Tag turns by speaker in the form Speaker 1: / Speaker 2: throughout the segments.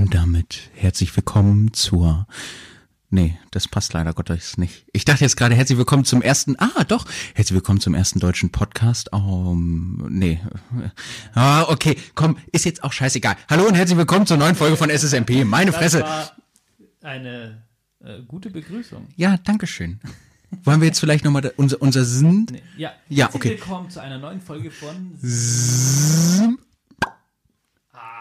Speaker 1: Und damit herzlich willkommen zur. Nee, das passt leider Gottes nicht. Ich dachte jetzt gerade herzlich willkommen zum ersten. Ah, doch. Herzlich willkommen zum ersten deutschen Podcast. Um, nee. Ah, okay. Komm, ist jetzt auch scheißegal. Hallo und herzlich willkommen zur neuen Folge von SSMP. Meine Fresse.
Speaker 2: Das war eine äh, gute Begrüßung.
Speaker 1: Ja, danke schön. Wollen wir jetzt vielleicht nochmal unser, unser Sind?
Speaker 2: Nee. Ja,
Speaker 1: Ja,
Speaker 2: herzlich
Speaker 1: okay.
Speaker 2: willkommen zu einer neuen Folge von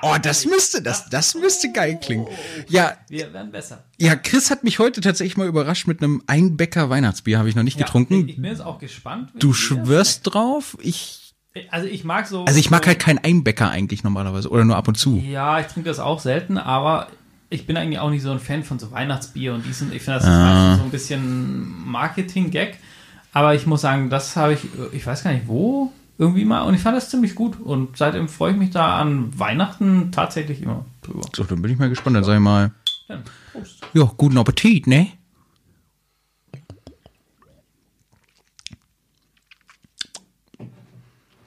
Speaker 1: Oh, das müsste, das, das müsste geil klingen. Ja,
Speaker 2: Wir werden besser.
Speaker 1: ja, Chris hat mich heute tatsächlich mal überrascht mit einem Einbäcker Weihnachtsbier, habe ich noch nicht
Speaker 2: Ja,
Speaker 1: getrunken.
Speaker 2: Ich, bin jetzt auch gespannt.
Speaker 1: Du schwörst drauf? Ich.
Speaker 2: Also ich mag so.
Speaker 1: also ich mag halt keinen Einbäcker eigentlich normalerweise oder nur ab und zu.
Speaker 2: Ja, ich trinke das auch selten, aber ich bin eigentlich auch nicht so ein Fan von so Weihnachtsbier und diesen. Ich finde das ist
Speaker 1: Ah.
Speaker 2: so ein bisschen Marketing-Gag. Aber ich muss sagen, das habe ich, ich weiß gar nicht wo, irgendwie mal. Und ich fand das ziemlich gut. Und seitdem freue ich mich da an Weihnachten tatsächlich immer drüber.
Speaker 1: So, dann bin ich mal gespannt. Dann sag ich mal,
Speaker 2: Dann, Prost.
Speaker 1: ja, guten Appetit, ne?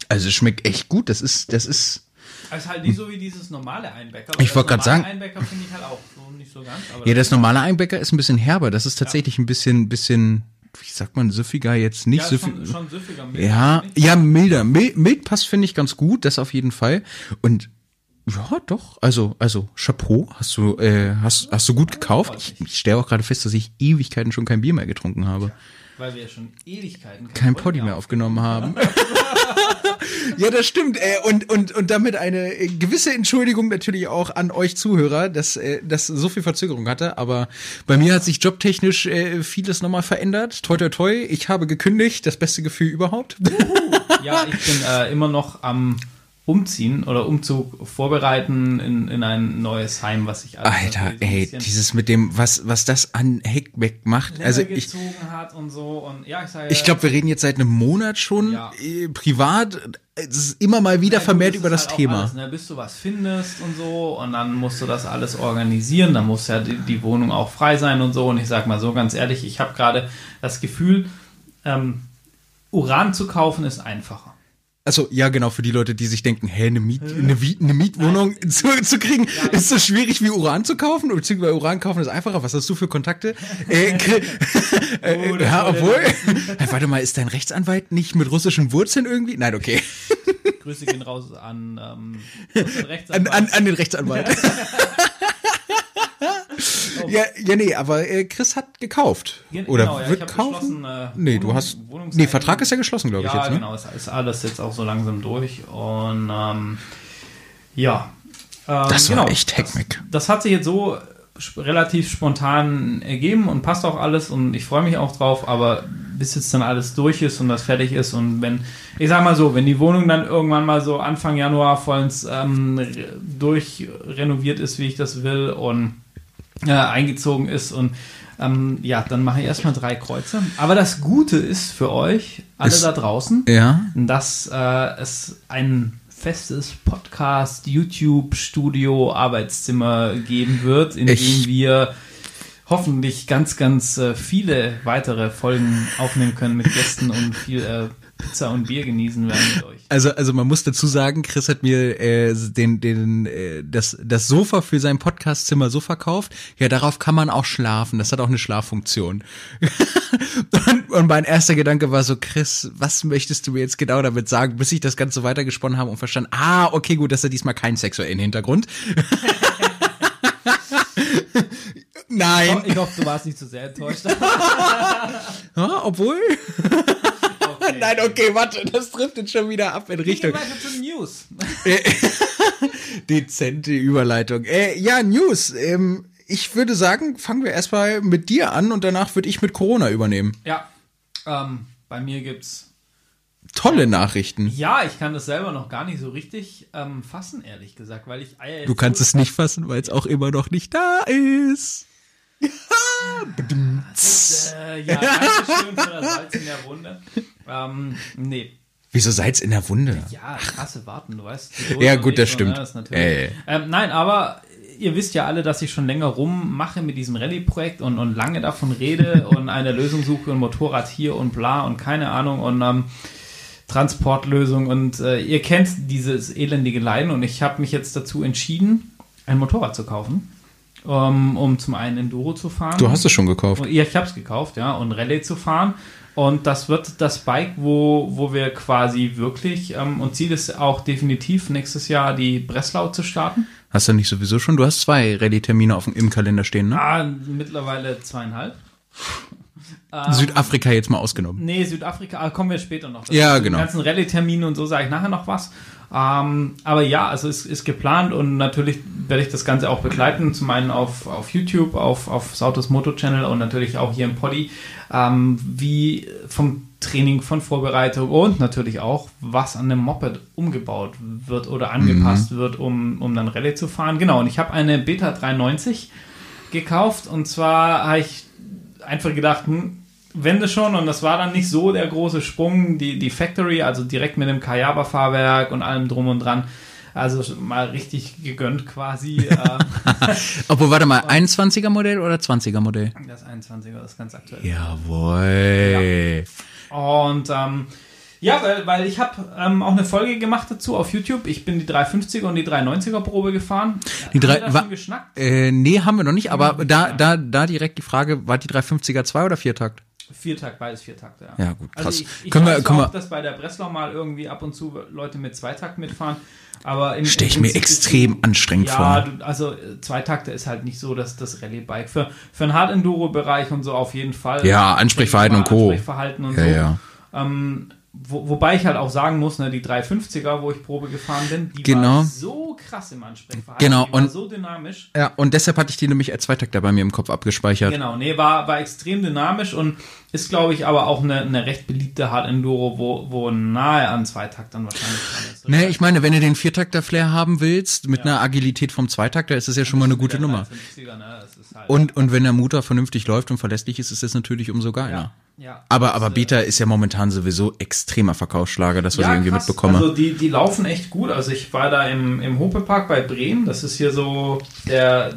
Speaker 1: Also es schmeckt echt gut. Das ist, das ist.
Speaker 2: Ist halt nicht so wie dieses normale Einbäcker.
Speaker 1: Ich wollte
Speaker 2: normale
Speaker 1: sagen-
Speaker 2: Einbäcker finde ich halt auch so nicht so ganz.
Speaker 1: Ja, das normale Einbäcker ist ein bisschen herber. Das ist tatsächlich ein bisschen, bisschen, wie sagt man, süffiger jetzt nicht
Speaker 2: ja,
Speaker 1: viel.
Speaker 2: schon, schon süffiger. milch,
Speaker 1: Ja, ja, milder. Mild, mild passt, finde ich, ganz gut, das auf jeden Fall. Und ja, doch, also, also, Chapeau, hast du, äh, hast, hast du gut gekauft. Ich, ich stelle auch gerade fest, dass ich Ewigkeiten schon kein Bier mehr getrunken habe.
Speaker 2: Weil wir schon Ewigkeiten
Speaker 1: Kein Poddy mehr aufgenommen haben. ja, das stimmt. Äh, und, und, und damit eine äh, gewisse Entschuldigung natürlich auch an euch Zuhörer, dass äh, das so viel Verzögerung hatte. Aber bei mir hat sich jobtechnisch vieles nochmal verändert. Toi, toi, toi. Ich habe gekündigt. Das beste Gefühl überhaupt.
Speaker 2: Ja, ich bin äh, immer noch am Umziehen oder Umzug vorbereiten in, in ein neues Heim, was ich alles
Speaker 1: Alter, ey, dieses mit dem, was, was das an Heckmeck macht.
Speaker 2: länger
Speaker 1: Also ich,
Speaker 2: und so. Und ja, ich sage.
Speaker 1: ich glaube, wir reden jetzt seit einem Monat schon
Speaker 2: Ja.
Speaker 1: äh, privat. Es ist immer mal wieder
Speaker 2: Ja,
Speaker 1: vermehrt über das
Speaker 2: halt
Speaker 1: Thema.
Speaker 2: Alles, ne? Bis du was findest und so und dann musst du das alles organisieren, dann muss ja die, die Wohnung auch frei sein und so. Und ich sag mal so ganz ehrlich, ich habe gerade das Gefühl, ähm, Uran zu kaufen ist einfacher.
Speaker 1: Also ja, genau, für die Leute, die sich denken, hä, eine, Miet, eine, eine Mietwohnung zu, zu kriegen, ist so schwierig wie Uran zu kaufen? Beziehungsweise Uran kaufen ist einfacher. Was hast du für Kontakte? Äh, äh,
Speaker 2: Oh, das
Speaker 1: ja, obwohl. Äh, Warte mal, ist dein Rechtsanwalt nicht mit russischen Wurzeln irgendwie? Nein, okay.
Speaker 2: Grüße gehen raus an, ähm,
Speaker 1: An, an, an den Rechtsanwalt. Ja, ja, nee, aber äh, Chris hat gekauft.
Speaker 2: Gen-
Speaker 1: Oder
Speaker 2: genau, ja,
Speaker 1: wird
Speaker 2: ich
Speaker 1: kaufen?
Speaker 2: äh,
Speaker 1: nee, du hast. Nee, Vertrag ist ja geschlossen, glaube ich
Speaker 2: ja,
Speaker 1: jetzt, ne?
Speaker 2: genau, es ist alles jetzt auch so langsam durch und ähm, ja. Ähm,
Speaker 1: Das war
Speaker 2: genau,
Speaker 1: echt
Speaker 2: das,
Speaker 1: Heckmeck.
Speaker 2: das hat sich jetzt so relativ spontan ergeben und passt auch alles und ich freue mich auch drauf, aber bis jetzt dann alles durch ist und das fertig ist und wenn, ich sag mal so, wenn die Wohnung dann irgendwann mal so Anfang Januar vollends ähm, re- durchrenoviert ist, wie ich das will und äh, eingezogen ist und ähm, ja, dann mache ich erstmal drei Kreuze. Aber das Gute ist für euch, alle
Speaker 1: Ist-
Speaker 2: da draußen,
Speaker 1: Ja.
Speaker 2: dass äh, es ein festes Podcast, YouTube, Studio, Arbeitszimmer geben wird, in
Speaker 1: Ich-
Speaker 2: dem wir hoffentlich ganz, ganz äh, viele weitere Folgen aufnehmen können mit Gästen und viel äh, Pizza und Bier genießen werden mit euch.
Speaker 1: Also, also man muss dazu sagen, Chris hat mir äh, den, den, äh, das, das Sofa für sein Podcastzimmer so verkauft. Ja, darauf kann man auch schlafen. Das hat auch eine Schlaffunktion. und, und mein erster Gedanke war so, Chris, was möchtest du mir jetzt genau damit sagen, bis ich das Ganze weitergesponnen habe und verstanden, ah, okay, gut, das hat diesmal keinen sexuellen Hintergrund. Nein.
Speaker 2: Ich hoffe, du warst nicht zu sehr enttäuscht.
Speaker 1: Ja, obwohl. Nein, okay, warte, das trifft jetzt schon wieder ab in Richtung.
Speaker 2: wir weiter zu den News.
Speaker 1: Dezente Überleitung. Äh, ja, News. Ähm, ich würde sagen, fangen wir erstmal mit dir an und danach würde ich mit Corona übernehmen.
Speaker 2: Ja, ähm, bei mir gibt's
Speaker 1: Tolle Nachrichten.
Speaker 2: Ja, ich kann das selber noch gar nicht so richtig ähm, fassen, ehrlich gesagt, weil ich Eier
Speaker 1: Du kannst es nicht fassen, weil es auch immer noch nicht da ist.
Speaker 2: Äh, ja, danke schön für das Salz in der Wunde. Ähm, nee.
Speaker 1: Wieso Salz in der Wunde?
Speaker 2: Ja, krasse Warten, du weißt.
Speaker 1: Ja, gut, das
Speaker 2: so,
Speaker 1: stimmt.
Speaker 2: Ne, das.
Speaker 1: Äh.
Speaker 2: Ähm, nein, aber ihr wisst ja alle, dass ich schon länger rummache mit diesem Rallye-Projekt und, und lange davon rede und eine Lösung suche und Motorrad hier und bla und keine Ahnung und ähm, Transportlösung und äh, ihr kennt dieses elendige Leiden und ich habe mich jetzt dazu entschieden, ein Motorrad zu kaufen, um, um zum einen Enduro zu fahren.
Speaker 1: Du hast es schon gekauft.
Speaker 2: Ja, ich habe es gekauft, ja, und Rallye zu fahren. Und das wird das Bike, wo, wo wir quasi wirklich, ähm, und Ziel ist auch definitiv nächstes Jahr die Breslau zu starten.
Speaker 1: Hast du nicht sowieso schon? Du hast zwei Rallye-Termine auf dem, im Kalender stehen, ne?
Speaker 2: Ah, mittlerweile zweieinhalb.
Speaker 1: Südafrika jetzt mal ausgenommen.
Speaker 2: Nee, Südafrika, ah, kommen wir später noch. Das
Speaker 1: Ja, genau.
Speaker 2: Die ganzen Rallye-Termine und so sage ich nachher noch was. Ähm, aber ja, also es ist geplant und natürlich werde ich das Ganze auch begleiten. Zum einen auf, auf YouTube, auf, auf Sautos Moto Channel und natürlich auch hier im Poddy, ähm, wie vom Training, von Vorbereitung und natürlich auch, was an dem Moped umgebaut wird oder angepasst wird, um, um dann Rallye zu fahren. Genau, und ich habe eine Beta 390 gekauft und zwar habe ich einfach gedacht, hm, wenn das schon, und das war dann nicht so der große Sprung, die, die Factory, also direkt mit dem Kayaba-Fahrwerk und allem drum und dran, also mal richtig gegönnt quasi. äh,
Speaker 1: Obwohl, warte mal, 21er Modell oder 20er Modell?
Speaker 2: das 21er, das ist ganz aktuell.
Speaker 1: Jawohl.
Speaker 2: Und ähm, ja, weil, weil ich habe ähm, auch eine Folge gemacht dazu auf YouTube. Ich bin die 350er und die 390er Probe gefahren.
Speaker 1: Die
Speaker 2: Haben
Speaker 1: drei-
Speaker 2: wir da
Speaker 1: wa-
Speaker 2: schon geschnackt?
Speaker 1: Äh, nee, haben wir noch nicht, aber
Speaker 2: wir
Speaker 1: da, da, da direkt die Frage, war die 350er 2 oder Viertakt?
Speaker 2: Viertakt, beides Viertakte, ja.
Speaker 1: Ja, gut, krass.
Speaker 2: Also ich, ich
Speaker 1: Können wir- können
Speaker 2: auch,
Speaker 1: wir-
Speaker 2: dass bei der Breslau mal irgendwie ab und zu Leute mit Zweitakt mitfahren, aber im,
Speaker 1: Stell ich
Speaker 2: im
Speaker 1: mir
Speaker 2: ist
Speaker 1: extrem
Speaker 2: die-
Speaker 1: anstrengend
Speaker 2: ja,
Speaker 1: vor.
Speaker 2: Du, also äh, Zweitakte ist halt nicht so, dass das Rallye-Bike für, für einen Hard-Enduro-Bereich und so auf jeden Fall.
Speaker 1: Ja, Ansprechverhalten und Co.
Speaker 2: Ansprechverhalten und
Speaker 1: Ja,
Speaker 2: so.
Speaker 1: ja.
Speaker 2: Ähm, wo, wobei ich halt auch sagen muss, ne, die 350er, wo ich Probe gefahren bin, die
Speaker 1: Genau.
Speaker 2: war so krass im Ansprechverhalten.
Speaker 1: Genau, und-
Speaker 2: so dynamisch.
Speaker 1: Ja, und deshalb hatte ich die nämlich als Zweitakter bei mir im Kopf abgespeichert.
Speaker 2: Genau, nee, war, war extrem dynamisch und ist, glaube ich, aber auch eine, eine recht beliebte Hard Enduro, wo, wo nahe an Zweitaktern wahrscheinlich dran ist.
Speaker 1: Nee, ich meine, wenn du den Viertakter-Flair haben willst, mit einer Agilität vom Zweitakter, ist das ja schon mal eine gute Nummer.
Speaker 2: 350er, ne, halt,
Speaker 1: Und, und wenn der Motor vernünftig läuft und verlässlich ist, ist das natürlich umso geiler.
Speaker 2: ja, ja.
Speaker 1: Aber, aber
Speaker 2: äh,
Speaker 1: Beta ist ja momentan sowieso extremer Verkaufsschlager, das, was ich irgendwie
Speaker 2: krass.
Speaker 1: mitbekomme.
Speaker 2: Also die, die laufen echt gut. Also ich war da im, im Hopepark bei Bremen. Das ist hier so der.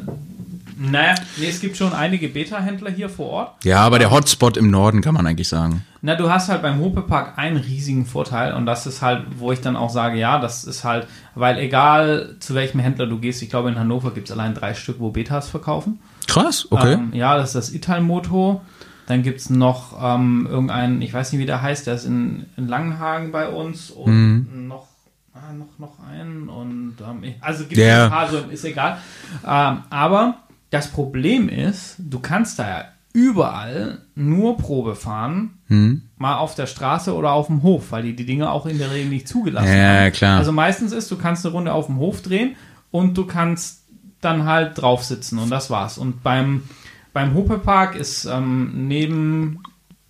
Speaker 2: Naja, nee, es gibt schon einige Beta-Händler hier vor Ort.
Speaker 1: ja, aber der Hotspot im Norden kann man eigentlich sagen.
Speaker 2: Na, du hast halt beim Hopepark einen riesigen Vorteil und das ist halt, wo ich dann auch sage, ja, das ist halt, weil egal zu welchem Händler du gehst, ich glaube in Hannover gibt es allein drei Stück, wo Betas verkaufen.
Speaker 1: Krass, okay.
Speaker 2: Ähm, ja, das ist das Italmoto. Dann gibt es noch ähm, irgendeinen, ich weiß nicht, wie der heißt, der ist in, in Langenhagen bei uns und
Speaker 1: Mhm.
Speaker 2: noch, ah, noch, noch einen und ähm, also gibt es
Speaker 1: Der-
Speaker 2: ein paar, so ist egal. Ähm, aber das Problem ist, du kannst da ja überall nur Probe fahren,
Speaker 1: Hm.
Speaker 2: mal auf der Straße oder auf dem Hof, weil die die Dinge auch in der Regel nicht zugelassen
Speaker 1: Ja,
Speaker 2: haben.
Speaker 1: klar.
Speaker 2: Also meistens ist, du kannst eine Runde auf dem Hof drehen und du kannst dann halt drauf sitzen und das war's. Und beim, beim Hopepark ist ähm, neben,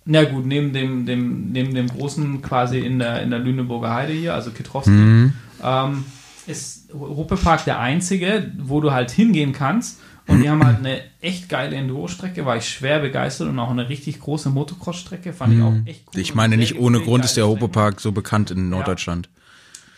Speaker 2: na gut, neben dem, dem, neben dem großen quasi in der, in der Lüneburger Heide hier, also Kitrowski,
Speaker 1: Mhm.
Speaker 2: ähm, ist Hopepark der einzige, wo du halt hingehen kannst. Und die haben halt eine echt geile Enduro-Strecke, war ich schwer begeistert und auch eine richtig große Motocross-Strecke, fand ich auch echt cool.
Speaker 1: Mhm. Ich meine, nicht ohne Grund ist der
Speaker 2: Strecken.
Speaker 1: Hopepark so bekannt in Norddeutschland.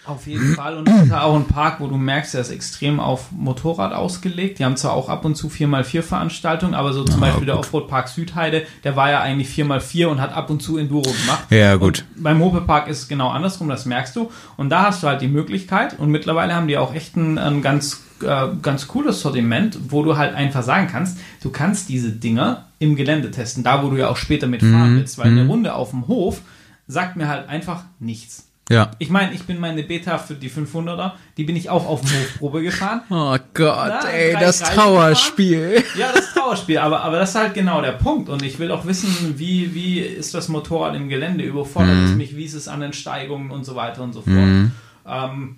Speaker 2: Auf jeden Fall. Und es ist auch ein Park, wo du merkst, der ist extrem auf Motorrad ausgelegt. Die haben zwar auch ab und zu 4x4 Veranstaltungen, aber so zum Beispiel der Offroad-Park Südheide, der war ja eigentlich 4x4 und hat ab und zu Enduro gemacht.
Speaker 1: Ja, gut.
Speaker 2: Und beim Hopepark ist es genau andersrum, das merkst du. Und da hast du halt die Möglichkeit und mittlerweile haben die auch echt ein, ein ganz, äh, ganz cooles Sortiment, wo du halt einfach sagen kannst, du kannst diese Dinger im Gelände testen, da wo du ja auch später mitfahren willst, weil eine Runde auf dem Hof sagt mir halt einfach nichts.
Speaker 1: Ja.
Speaker 2: Ich meine, ich bin meine Beta für die 500er, die bin ich auch auf dem Hofprobe gefahren.
Speaker 1: Oh Gott,
Speaker 2: Na,
Speaker 1: ey, das Trauerspiel.
Speaker 2: Ja, das Trauerspiel, aber, aber das ist halt genau der Punkt. Und ich will auch wissen, wie, wie ist das Motorrad im Gelände, überfordert es mich, wie ist es an den Steigungen und so weiter und so fort. Ähm,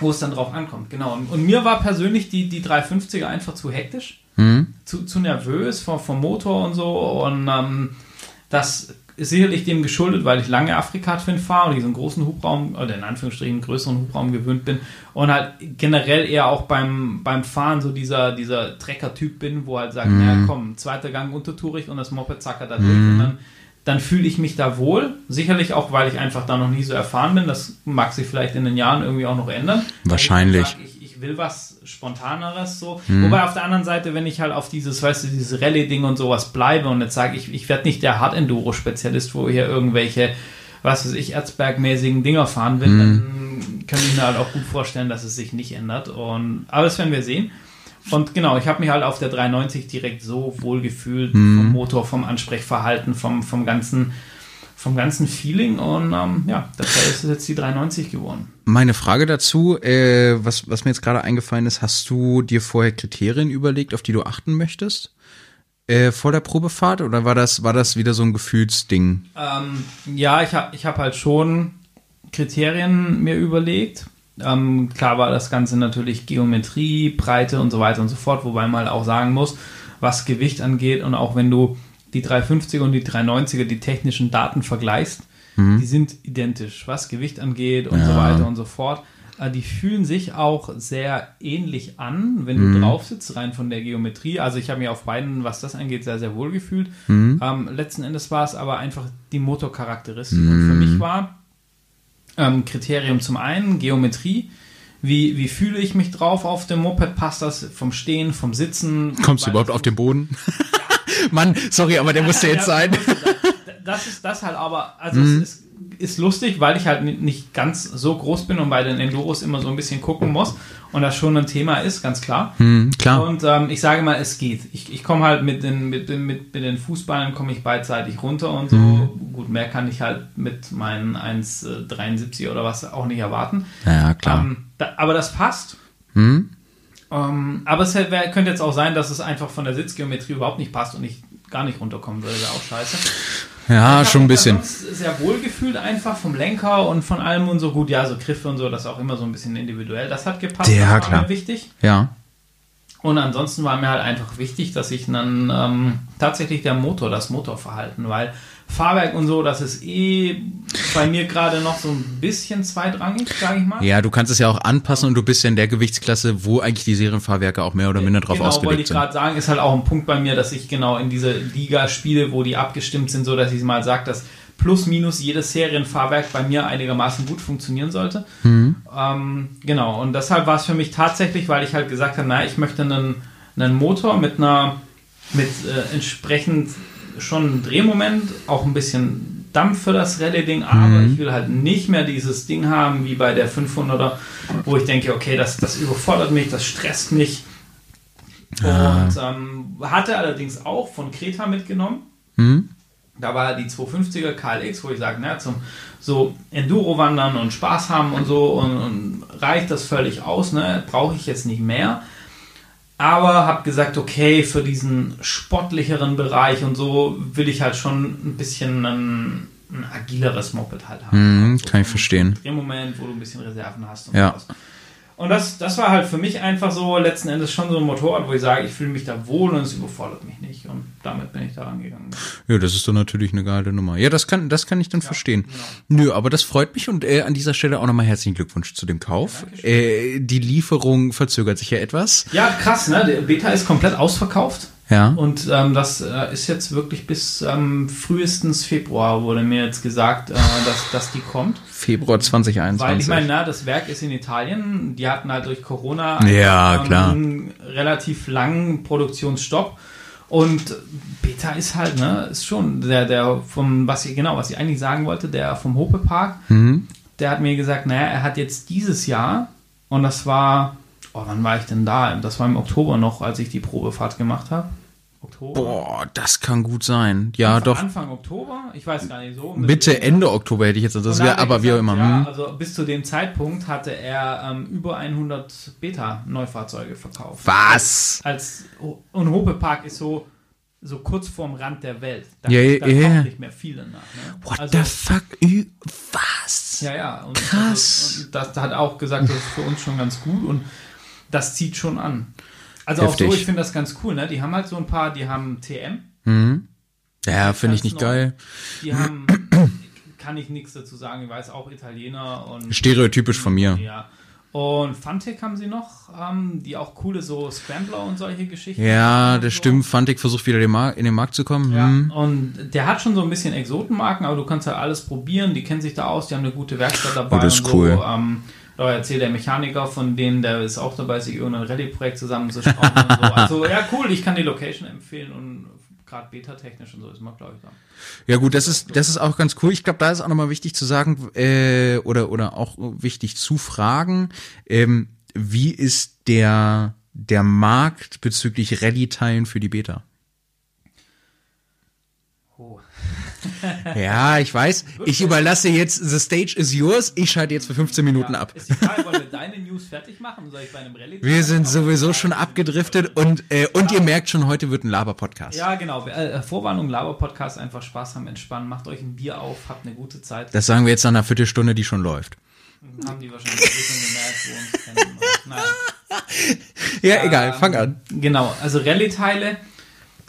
Speaker 2: wo es dann drauf ankommt, genau. Und, und mir war persönlich die, die 350er einfach zu hektisch, zu, zu nervös vom, vom Motor und so. Und ähm, das ist sicherlich dem geschuldet, weil ich lange Afrika-Twin fahre und diesen großen Hubraum, oder in Anführungsstrichen größeren Hubraum gewöhnt bin und halt generell eher auch beim, beim Fahren so dieser, dieser Trecker-Typ bin, wo halt sagt, ja komm, zweiter Gang untertourig und das Moped zackert da durch und dann, dann fühle ich mich da wohl. Sicherlich auch, weil ich einfach da noch nie so erfahren bin. Das mag sich vielleicht in den Jahren irgendwie auch noch ändern.
Speaker 1: Wahrscheinlich.
Speaker 2: Ich will was Spontaneres so. Wobei auf der anderen Seite, wenn ich halt auf dieses, weißt du, dieses Rallye-Ding und sowas bleibe und jetzt sage ich, ich werde nicht der Hard-Enduro-Spezialist, wo hier irgendwelche was weiß ich, Erzberg-mäßigen Dinger fahren will,
Speaker 1: Mhm.
Speaker 2: dann kann ich mir halt auch gut vorstellen, dass es sich nicht ändert. Und, aber das werden wir sehen. Und genau, ich habe mich halt auf der 390 direkt so wohl gefühlt,
Speaker 1: Mhm.
Speaker 2: vom Motor, vom Ansprechverhalten, vom, vom ganzen vom ganzen Feeling und ähm, ja, deshalb ist es jetzt die 390 geworden.
Speaker 1: Meine Frage dazu, äh, was, was mir jetzt gerade eingefallen ist, hast du dir vorher Kriterien überlegt, auf die du achten möchtest? Äh, vor der Probefahrt oder war das, war das wieder so ein Gefühlsding?
Speaker 2: Ähm, ja, ich habe ich hab halt schon Kriterien mir überlegt. Ähm, klar war das Ganze natürlich Geometrie, Breite und so weiter und so fort, wobei man halt auch sagen muss, was Gewicht angeht und auch wenn du die 350er und die 390er, die technischen Daten vergleichst, die sind identisch, was Gewicht angeht und so
Speaker 1: Ja.
Speaker 2: weiter und so fort. Äh, Die fühlen sich auch sehr ähnlich an, wenn du drauf sitzt, rein von der Geometrie. Also ich habe mich auf beiden, was das angeht, sehr, sehr wohl gefühlt. Ähm, letzten Endes war es aber einfach die Motorcharakteristik. Und für mich war ähm, Kriterium zum einen Geometrie. Wie, wie fühle ich mich drauf auf dem Moped? Passt das vom Stehen, vom Sitzen?
Speaker 1: Kommst du überhaupt auf den Boden? Mann, sorry, aber der musste jetzt
Speaker 2: Ja,
Speaker 1: sein.
Speaker 2: Das ist das halt aber, also
Speaker 1: Mhm.
Speaker 2: es ist, ist lustig, weil ich halt ni- nicht ganz so groß bin und bei den Enduros immer so ein bisschen gucken muss und das schon ein Thema ist, ganz klar.
Speaker 1: Hm, klar.
Speaker 2: Und ähm, ich sage mal, es geht. Ich, ich komme halt mit den, mit, den- mit, mit den Fußballen komme ich beidseitig runter und so.
Speaker 1: Mhm.
Speaker 2: Gut, mehr kann ich halt mit meinen 1,73 oder was auch nicht erwarten.
Speaker 1: Ja, klar.
Speaker 2: Ähm, da, aber das passt.
Speaker 1: Hm?
Speaker 2: Ähm, aber es wär- könnte jetzt auch sein, dass es einfach von der Sitzgeometrie überhaupt nicht passt und ich gar nicht runterkommen würde. Wäre auch scheiße.
Speaker 1: Ja,
Speaker 2: Ich
Speaker 1: schon ein bisschen.
Speaker 2: sehr wohl gefühlt einfach vom Lenker und von allem und so gut. Ja, so Griffe und so, das ist auch immer so ein bisschen individuell. Das hat gepasst.
Speaker 1: Ja,
Speaker 2: das war
Speaker 1: klar.
Speaker 2: mir wichtig.
Speaker 1: Ja.
Speaker 2: Und ansonsten war mir halt einfach wichtig, dass ich dann ähm, tatsächlich der Motor, das Motorverhalten, weil Fahrwerk und so, das ist eh bei mir gerade noch so ein bisschen zweitrangig, sage ich mal.
Speaker 1: Ja, du kannst es ja auch anpassen und du bist ja in der Gewichtsklasse, wo eigentlich die Serienfahrwerke auch mehr oder minder drauf
Speaker 2: genau, wollte
Speaker 1: ausgelegt
Speaker 2: ich
Speaker 1: sind.
Speaker 2: gerade sagen, ist halt auch ein Punkt bei mir, dass ich genau in diese Liga spiele, wo die abgestimmt sind, so dass ich mal sage, dass plus minus jedes Serienfahrwerk bei mir einigermaßen gut funktionieren sollte.
Speaker 1: Mhm.
Speaker 2: Ähm, genau, und deshalb war es für mich tatsächlich, weil ich halt gesagt habe, na, ich möchte einen, einen Motor mit einer, mit äh, entsprechend schon einem Drehmoment, auch ein bisschen Dampf für das Rallye-Ding, aber
Speaker 1: Mhm.
Speaker 2: ich will halt nicht mehr dieses Ding haben wie bei der 500er, wo ich denke, okay, das, das überfordert mich, das stresst mich.
Speaker 1: Ah.
Speaker 2: Und ähm, hatte allerdings auch von Kreta mitgenommen.
Speaker 1: Hm?
Speaker 2: Da war die 250er KLX, wo ich sage, na, zum so Enduro-Wandern und Spaß haben und so und, und reicht das völlig aus, ne? Brauche ich jetzt nicht mehr. Aber habe gesagt, okay, für diesen sportlicheren Bereich und so will ich halt schon ein bisschen ein, ein agileres Moped halt haben.
Speaker 1: Hm,
Speaker 2: So
Speaker 1: kann ich verstehen.
Speaker 2: Drehmoment, wo du ein bisschen Reserven hast und
Speaker 1: Ja.
Speaker 2: sowas. Und das, das war halt für mich einfach so letzten Endes schon so ein Motorrad, wo ich sage, ich fühle mich da wohl und es überfordert mich nicht. Und damit bin ich da rangegangen.
Speaker 1: Ja, das ist doch natürlich eine geile Nummer. Ja, das kann, das kann ich dann verstehen. Nö, aber das freut mich und äh, an dieser Stelle auch nochmal herzlichen Glückwunsch zu dem Kauf. äh, die Lieferung verzögert sich ja etwas.
Speaker 2: Ja, krass, ne? Der Beta ist komplett ausverkauft.
Speaker 1: Ja.
Speaker 2: Und ähm, das äh, ist jetzt wirklich bis ähm, frühestens Februar, wurde mir jetzt gesagt, äh, dass, dass die kommt.
Speaker 1: Februar 2021.
Speaker 2: Weil ich meine, na, das Werk ist in Italien. Die hatten halt durch Corona
Speaker 1: Ja,
Speaker 2: ähm, einen relativ langen Produktionsstopp. Und Beta ist halt, ne, ist schon der, der vom, was ich, genau, was ich eigentlich sagen wollte, der vom Hope Park,
Speaker 1: Mhm.
Speaker 2: der hat mir gesagt, naja, er hat jetzt dieses Jahr, und das war, oh, wann war ich denn da? Das war im Oktober noch, als ich die Probefahrt gemacht habe. Oktober?
Speaker 1: Boah, das kann gut sein. Ja,
Speaker 2: Anfang,
Speaker 1: doch.
Speaker 2: Anfang Oktober? Ich weiß gar nicht so.
Speaker 1: Mitte, Ende Oktober hätte ich jetzt, das wäre
Speaker 2: er
Speaker 1: aber wie auch
Speaker 2: gesagt,
Speaker 1: immer.
Speaker 2: Ja,
Speaker 1: hm.
Speaker 2: also bis zu dem Zeitpunkt hatte er ähm, über 100 Beta-Neufahrzeuge verkauft.
Speaker 1: Was?
Speaker 2: Als, und Hope Park ist so, so kurz vorm Rand der Welt. Da,
Speaker 1: Ja,
Speaker 2: da kommt nicht mehr viele nach. Ne?
Speaker 1: What
Speaker 2: also,
Speaker 1: the fuck? Was?
Speaker 2: Ja, ja. Und
Speaker 1: Krass.
Speaker 2: Also, und das hat auch gesagt, das ist für uns schon ganz gut und das zieht schon an. Also
Speaker 1: Heftig.
Speaker 2: auch so, ich finde das ganz cool. Ne? Die haben halt so ein paar, die haben TM,
Speaker 1: Mhm. Ja, finde ich nicht
Speaker 2: neu.
Speaker 1: geil.
Speaker 2: die haben, kann ich nichts dazu sagen, ich weiß auch Italiener und
Speaker 1: Stereotypisch von mir.
Speaker 2: Ja. Und Fantec haben sie noch, ähm, die auch coole so Scrambler und solche Geschichten.
Speaker 1: Ja, das
Speaker 2: so.
Speaker 1: stimmt. Fantik versucht wieder in den Markt zu kommen.
Speaker 2: Ja,
Speaker 1: Hm.
Speaker 2: und der hat schon so ein bisschen Exotenmarken, aber du kannst ja alles probieren. Die kennen sich da aus, die haben eine gute Werkstatt dabei.
Speaker 1: Oh, das ist cool.
Speaker 2: So. Ähm, da erzählt der Mechaniker von denen, der ist auch dabei, sich irgendein Rallye-Projekt zusammenzuschrauben so. Also ja, cool, ich kann die Location empfehlen und gerade beta-technisch und so ist man, glaube ich, da.
Speaker 1: Ja gut, das ist das ist auch ganz cool. Ich glaube, da ist auch nochmal wichtig zu sagen äh, oder oder auch wichtig zu fragen, ähm, wie ist der der Markt bezüglich Rallye-Teilen für die Beta?
Speaker 2: Oh.
Speaker 1: Ja, ich weiß. Ich überlasse jetzt, the stage is yours. Ich schalte jetzt für 15 Minuten
Speaker 2: Ja,
Speaker 1: ab.
Speaker 2: Ist die Frage, wollen wir deine News fertig machen? Soll ich bei einem Rallye?
Speaker 1: Wir sind sowieso schon abgedriftet und, äh, und ihr merkt schon, heute wird ein Laber-Podcast.
Speaker 2: Ja, genau. Äh, Vorwarnung, Laber-Podcast, einfach Spaß haben, entspannen. Macht euch ein Bier auf, habt eine gute Zeit.
Speaker 1: Das sagen wir jetzt nach einer Viertelstunde, die schon läuft.
Speaker 2: Haben die wahrscheinlich gemerkt, wo uns kennen. Naja.
Speaker 1: Ja, egal,
Speaker 2: Ähm,
Speaker 1: fang an.
Speaker 2: Genau, also Rallye-Teile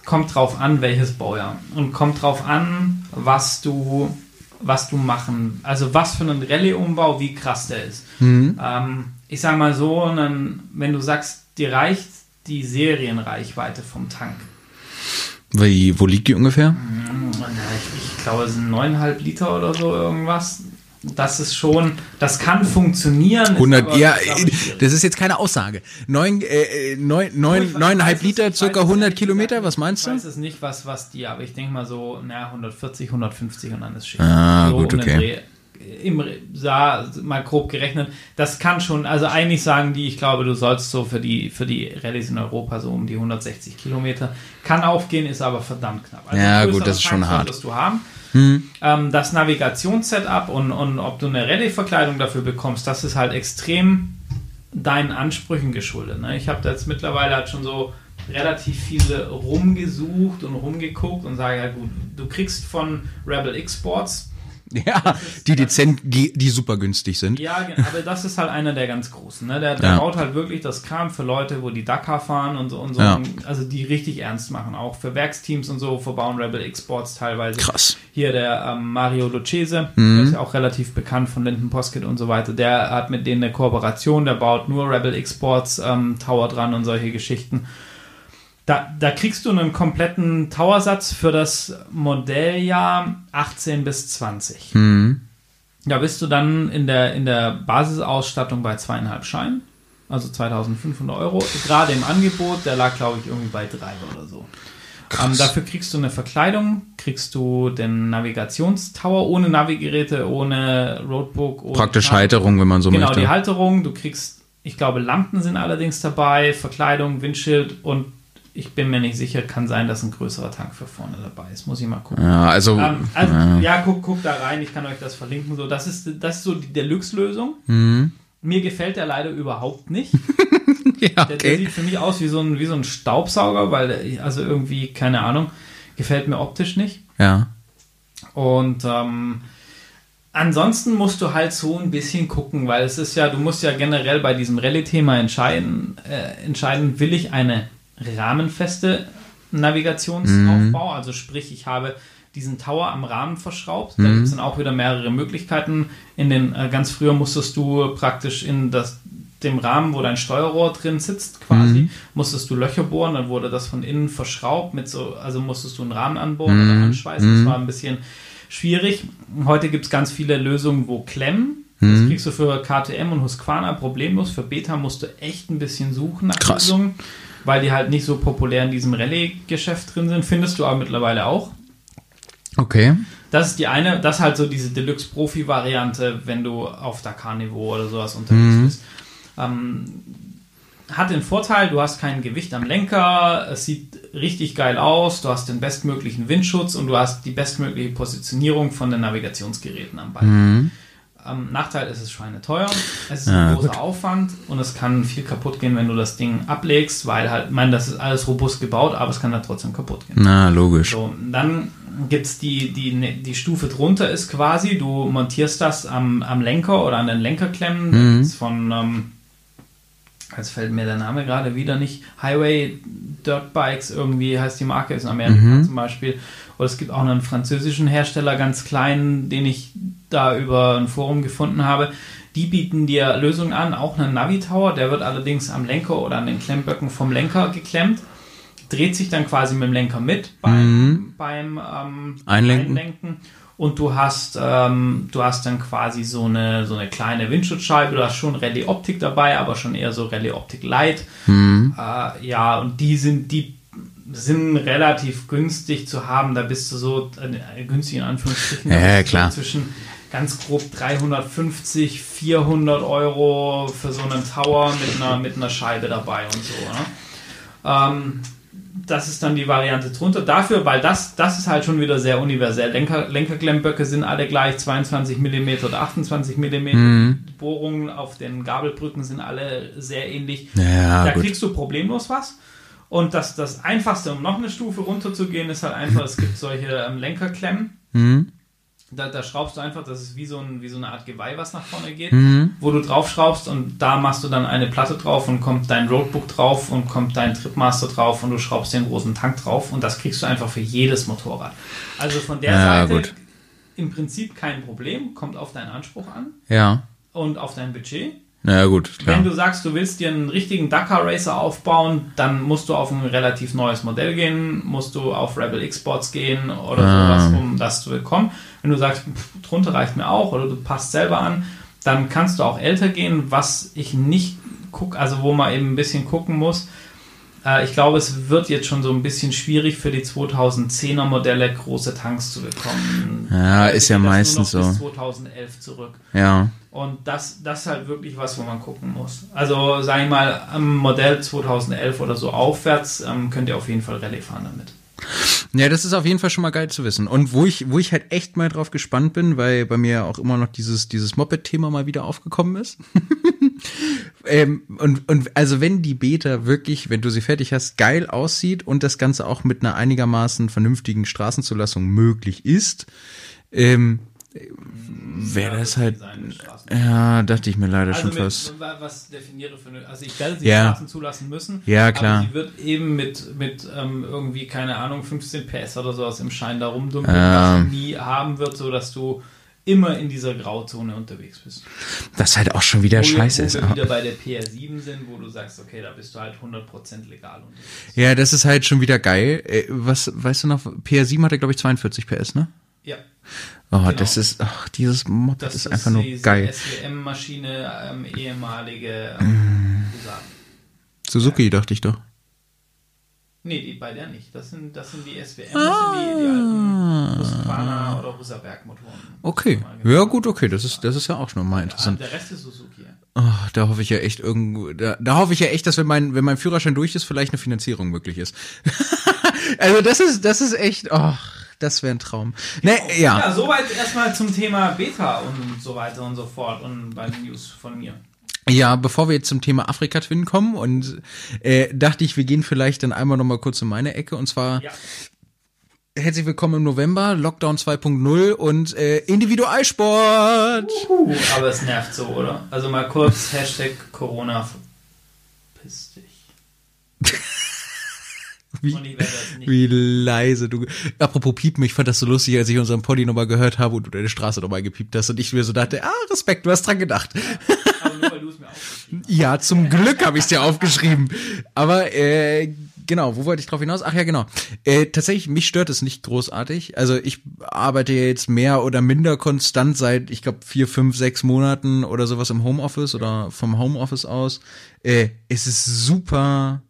Speaker 2: kommt drauf an, welches Baujahr. Und kommt drauf an, was du, was du machen, also was für einen Rallye-Umbau, wie krass der ist.
Speaker 1: Mhm.
Speaker 2: Ähm, ich sag mal so, einen, wenn du sagst, dir reicht die Serienreichweite vom Tank.
Speaker 1: Wie, wo liegt die ungefähr?
Speaker 2: Na, Ich, ich glaube, es sind 9,5 Liter oder so irgendwas. Das ist schon, das kann funktionieren. ist
Speaker 1: 100,
Speaker 2: aber,
Speaker 1: ja, das ist jetzt keine Aussage. Neun, äh, äh, neun, neun, neuneinhalb Liter, circa
Speaker 2: weiß es
Speaker 1: 100
Speaker 2: ehrlich
Speaker 1: Kilometer, was meinst
Speaker 2: Ich weiß
Speaker 1: du?
Speaker 2: es nicht, was, was die, aber ich denke mal so, naja, 140, 150 und dann ist Schicht.
Speaker 1: Ah,
Speaker 2: so
Speaker 1: gut,
Speaker 2: um
Speaker 1: okay.
Speaker 2: Im sah mal grob gerechnet. Das kann schon, also eigentlich sagen die, ich glaube, du sollst so für die, für die Rallyes in Europa so um die 160 Kilometer. Kann aufgehen, ist aber verdammt knapp. Also
Speaker 1: Ja, gut, das ist schon hart.
Speaker 2: du haben.
Speaker 1: Hm.
Speaker 2: Ähm, das Navigationssetup und, und ob du eine Rallye-Verkleidung dafür bekommst, das ist halt extrem deinen Ansprüchen geschuldet. Ne? Ich habe da jetzt mittlerweile halt schon so relativ viele rumgesucht und rumgeguckt und sage ja gut, du kriegst von Rebel X Sports
Speaker 1: Ja, die dezent, die, die super günstig sind.
Speaker 2: ja, aber das ist halt einer der ganz großen. Ne? Der, der
Speaker 1: Ja.
Speaker 2: baut halt wirklich das Kram für Leute, wo die Dakar fahren und so und so.
Speaker 1: Ja.
Speaker 2: Also die richtig ernst machen. Auch für Werksteams und so verbauen Rebel Exports teilweise.
Speaker 1: Krass.
Speaker 2: Hier der ähm, Mario Lucchese,
Speaker 1: Mhm.
Speaker 2: der ist ja auch relativ bekannt von Linden Poskett und so weiter. Der hat mit denen eine Kooperation, der baut nur Rebel Exports ähm, Tower dran und solche Geschichten. Da, da kriegst du einen kompletten Towersatz für das Modelljahr 18 bis 20.
Speaker 1: Hm.
Speaker 2: Da bist du dann in der, in der Basisausstattung bei zweieinhalb Scheinen, also 2500 Euro. Gerade im Angebot, der lag, glaube ich, irgendwie bei drei oder so. Ähm, dafür kriegst du eine Verkleidung, kriegst du den Navigationstower ohne Navigeräte, ohne Roadbook. Ohne
Speaker 1: Praktisch
Speaker 2: Kram.
Speaker 1: Halterung, wenn man so
Speaker 2: Genau,
Speaker 1: möchte.
Speaker 2: die Halterung, du kriegst, ich glaube, Lampen sind allerdings dabei, Verkleidung, Windschild und ich bin mir nicht sicher, kann sein, dass ein größerer Tank für vorne dabei ist. Muss ich mal gucken.
Speaker 1: ja, also,
Speaker 2: Ähm, also,
Speaker 1: ja.
Speaker 2: ja, guck, guck da rein, ich kann euch das verlinken. So, das, ist, das ist so die Deluxe-Lösung.
Speaker 1: Hm.
Speaker 2: Mir gefällt der leider überhaupt nicht.
Speaker 1: ja,
Speaker 2: Der, der
Speaker 1: okay.
Speaker 2: sieht für mich aus wie so ein, wie so ein Staubsauger, weil, der, also irgendwie, keine Ahnung, gefällt mir optisch nicht.
Speaker 1: Ja.
Speaker 2: Und ähm, ansonsten musst du halt so ein bisschen gucken, weil es ist ja, du musst ja generell bei diesem Rallye-Thema entscheiden, äh, entscheiden, will ich eine rahmenfeste Navigationsaufbau, also sprich, ich habe diesen Tower am Rahmen verschraubt. Da gibt es dann auch wieder mehrere Möglichkeiten. In den äh, ganz früher musstest du praktisch in das dem Rahmen, wo dein Steuerrohr drin sitzt, quasi, musstest du Löcher bohren, dann wurde das von innen verschraubt, mit so, also musstest du einen Rahmen anbohren oder anschweißen. Das war ein bisschen schwierig. Heute gibt es ganz viele Lösungen, wo Klemmen. Das kriegst du für KTM und Husqvarna problemlos. Für Beta musst du echt ein bisschen suchen nach
Speaker 1: Krass.
Speaker 2: Lösungen, weil die halt nicht so populär in diesem Rallye-Geschäft drin sind. Findest du aber mittlerweile auch.
Speaker 1: Okay.
Speaker 2: Das ist die eine, das ist halt so diese Deluxe-Profi-Variante, wenn du auf Dakar-Niveau oder sowas unterwegs bist. Ähm, hat den Vorteil, du hast kein Gewicht am Lenker, es sieht richtig geil aus, du hast den bestmöglichen Windschutz und du hast die bestmögliche Positionierung von den Navigationsgeräten am Ball. Ähm, Nachteil ist es schweineteuer, es ist
Speaker 1: Ja,
Speaker 2: ein großer Aufwand und es kann viel kaputt gehen, wenn du das Ding ablegst, weil halt, ich meine, das ist alles robust gebaut, aber es kann halt trotzdem kaputt gehen.
Speaker 1: Na, logisch.
Speaker 2: So, dann gibt es die, die, die Stufe drunter ist quasi, du montierst das am, am Lenker oder an den Lenkerklemmen.
Speaker 1: Mhm.
Speaker 2: von, ähm, jetzt fällt mir der Name gerade wieder nicht, Highway Dirt Bikes irgendwie heißt die Marke, ist in Amerika
Speaker 1: Mhm.
Speaker 2: zum Beispiel. Oder es gibt auch einen französischen Hersteller, ganz kleinen, den ich da über ein Forum gefunden habe. Die bieten dir Lösungen an, auch einen Navi-Tower, der wird allerdings am Lenker oder an den Klemmböcken vom Lenker geklemmt dreht sich dann quasi mit dem Lenker mit beim, beim ähm,
Speaker 1: Einlenken.
Speaker 2: Und du hast, ähm, du hast dann quasi so eine, so eine kleine Windschutzscheibe. Du hast schon Rallye-Optik dabei, aber schon eher so Rallye-Optik Light. Äh, ja, und die sind, die sind relativ günstig zu haben. Da bist du so äh, günstig in Anführungsstrichen.
Speaker 1: Ja, klar.
Speaker 2: zwischen ganz grob 350, 400 Euro für so einen Tower mit einer, mit einer Scheibe dabei und so. Ne? Ähm, das ist dann die Variante drunter. Dafür, weil das, das ist halt schon wieder sehr universell. Lenker, Lenkerklemmböcke sind alle gleich 22 mm oder 28 mm. Bohrungen auf den Gabelbrücken sind alle sehr ähnlich.
Speaker 1: Ja,
Speaker 2: da
Speaker 1: gut.
Speaker 2: kriegst du problemlos was. Und das, das Einfachste, um noch eine Stufe runterzugehen, ist halt einfach, es gibt solche ähm, Lenkerklemmen.
Speaker 1: Mhm.
Speaker 2: Da, da schraubst du einfach, das ist wie so, ein, wie so eine Art Geweih, was nach vorne geht,
Speaker 1: Mhm.
Speaker 2: wo du drauf schraubst und da machst du dann eine Platte drauf und kommt dein Roadbook drauf und kommt dein Tripmaster drauf und du schraubst den großen Tank drauf und das kriegst du einfach für jedes Motorrad. Also von der
Speaker 1: Ja,
Speaker 2: Seite
Speaker 1: gut.
Speaker 2: im Prinzip kein Problem, kommt auf deinen Anspruch an
Speaker 1: Ja.
Speaker 2: und auf dein Budget.
Speaker 1: Na ja, gut, klar.
Speaker 2: Wenn du sagst, du willst dir einen richtigen Dakar Racer aufbauen, dann musst du auf ein relativ neues Modell gehen, musst du auf Rebel X-Sports gehen oder
Speaker 1: Ah.
Speaker 2: sowas, um das zu bekommen. Wenn du sagst, pff, drunter reicht mir auch oder du passt selber an, dann kannst du auch älter gehen, was ich nicht gucke, also wo man eben ein bisschen gucken muss. Äh, ich glaube, es wird jetzt schon so ein bisschen schwierig für die 2010er Modelle große Tanks zu bekommen.
Speaker 1: Ja, ist ja meistens so.
Speaker 2: Bis 2011 zurück.
Speaker 1: ja.
Speaker 2: Und das, das ist halt wirklich was, wo man gucken muss. Also, sag ich mal, am Modell 2011 oder so aufwärts ähm, könnt ihr auf jeden Fall Rallye fahren damit.
Speaker 1: Ja, das ist auf jeden Fall schon mal geil zu wissen. Und wo ich, wo ich halt echt mal drauf gespannt bin, weil bei mir auch immer noch dieses, dieses Moped-Thema mal wieder aufgekommen ist. ähm, und, und also wenn die Beta wirklich, wenn du sie fertig hast, geil aussieht und das Ganze auch mit einer einigermaßen vernünftigen Straßenzulassung möglich ist, ähm, wäre das halt, ja, dachte ich mir leider
Speaker 2: Also
Speaker 1: schon
Speaker 2: mit,
Speaker 1: fast.
Speaker 2: was definiere für eine, also ich werde sie
Speaker 1: Ja.
Speaker 2: Straßen zulassen müssen.
Speaker 1: Ja, klar.
Speaker 2: Aber sie wird eben mit, mit ähm, irgendwie, keine Ahnung, 15 PS oder sowas im Schein da rumdumpeln,
Speaker 1: Ja.
Speaker 2: was sie nie haben wird, so dass du immer in dieser Grauzone unterwegs bist.
Speaker 1: Das halt auch schon wieder
Speaker 2: Wo wir-
Speaker 1: scheiße
Speaker 2: wo
Speaker 1: ist.
Speaker 2: wir
Speaker 1: aber-
Speaker 2: wieder bei der PR7 sind, wo du sagst, okay, da bist du halt 100% legal unterwegs.
Speaker 1: Ja, das ist halt schon wieder geil. Äh, Was, weißt du noch, PR7 hatte, glaube ich, 42 PS, ne?
Speaker 2: Ja.
Speaker 1: Oh,
Speaker 2: Genau.
Speaker 1: das ist, ach, dieses Moped
Speaker 2: Das
Speaker 1: ist einfach nur
Speaker 2: diese
Speaker 1: geil.
Speaker 2: SWM-Maschine, ähm, ehemalige, ähm, sagen.
Speaker 1: Suzuki, dachte ich doch.
Speaker 2: Nee, die bei der nicht. Das sind, das sind die SWM, das sind die, die alten Husqvarna oder Husaberg-Motoren.
Speaker 1: Okay. Ja, gut, okay. Das ist, das ist ja auch schon mal
Speaker 2: Ah,
Speaker 1: interessant.
Speaker 2: Der Rest ist Suzuki.
Speaker 1: Oh, da hoffe ich ja echt irgendwo, da, da hoffe ich ja echt, dass wenn mein, wenn mein Führerschein durch ist, vielleicht eine Finanzierung möglich ist. also das ist, das ist echt, oh, das wäre ein Traum. Ne, ja.
Speaker 2: Ja, soweit erstmal zum Thema Beta und so weiter und so fort und bei den News von mir.
Speaker 1: Ja, bevor wir jetzt zum Thema Afrika Twin kommen und äh, dachte ich, wir gehen vielleicht dann einmal noch mal kurz in meine Ecke und zwar
Speaker 2: Ja.
Speaker 1: herzlich willkommen im November, Lockdown 2.0 und äh, Individualsport.
Speaker 2: Uh, aber es nervt so, oder? Also mal kurz Hashtag Corona verpiss dich.
Speaker 1: Wie, wie leise du. Apropos Piepen, ich fand das so lustig, als ich unseren Poddy nochmal gehört habe und du deine Straße nochmal gepiept hast und ich mir so dachte, ah, Respekt, du hast dran gedacht.
Speaker 2: Aber nur weil
Speaker 1: Ja, zum Glück habe ich es dir aufgeschrieben. Aber äh, genau, wo wollte ich drauf hinaus? Ach ja, genau. Äh, tatsächlich, mich stört es nicht großartig. Also ich arbeite jetzt mehr oder minder konstant seit, ich glaube, vier, fünf, sechs Monaten oder sowas im Homeoffice oder vom Homeoffice aus. Äh, es ist super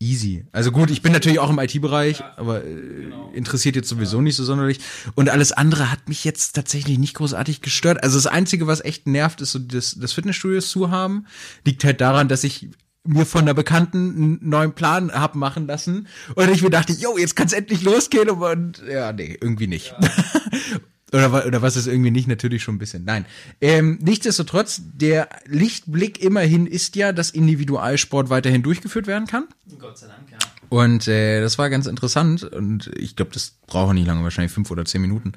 Speaker 1: easy. Also gut, ich bin natürlich auch im IT-Bereich, aber äh, interessiert jetzt sowieso nicht so sonderlich. Und alles andere hat mich jetzt tatsächlich nicht großartig gestört. Also das Einzige, was echt nervt, ist so das, das Fitnessstudios zu haben. Liegt halt daran, dass ich mir von einer Bekannten einen neuen Plan hab machen lassen und ich mir dachte, yo, jetzt kann's endlich losgehen und, ja, nee, irgendwie nicht. Oder, oder was ist irgendwie nicht, natürlich schon ein bisschen. Nein. Ähm, nichtsdestotrotz, der Lichtblick immerhin ist ja, dass Individualsport weiterhin durchgeführt werden kann.
Speaker 2: Gott sei Dank, ja.
Speaker 1: Und äh, das war ganz interessant und ich glaube, das braucht nicht lange, wahrscheinlich fünf oder zehn Minuten.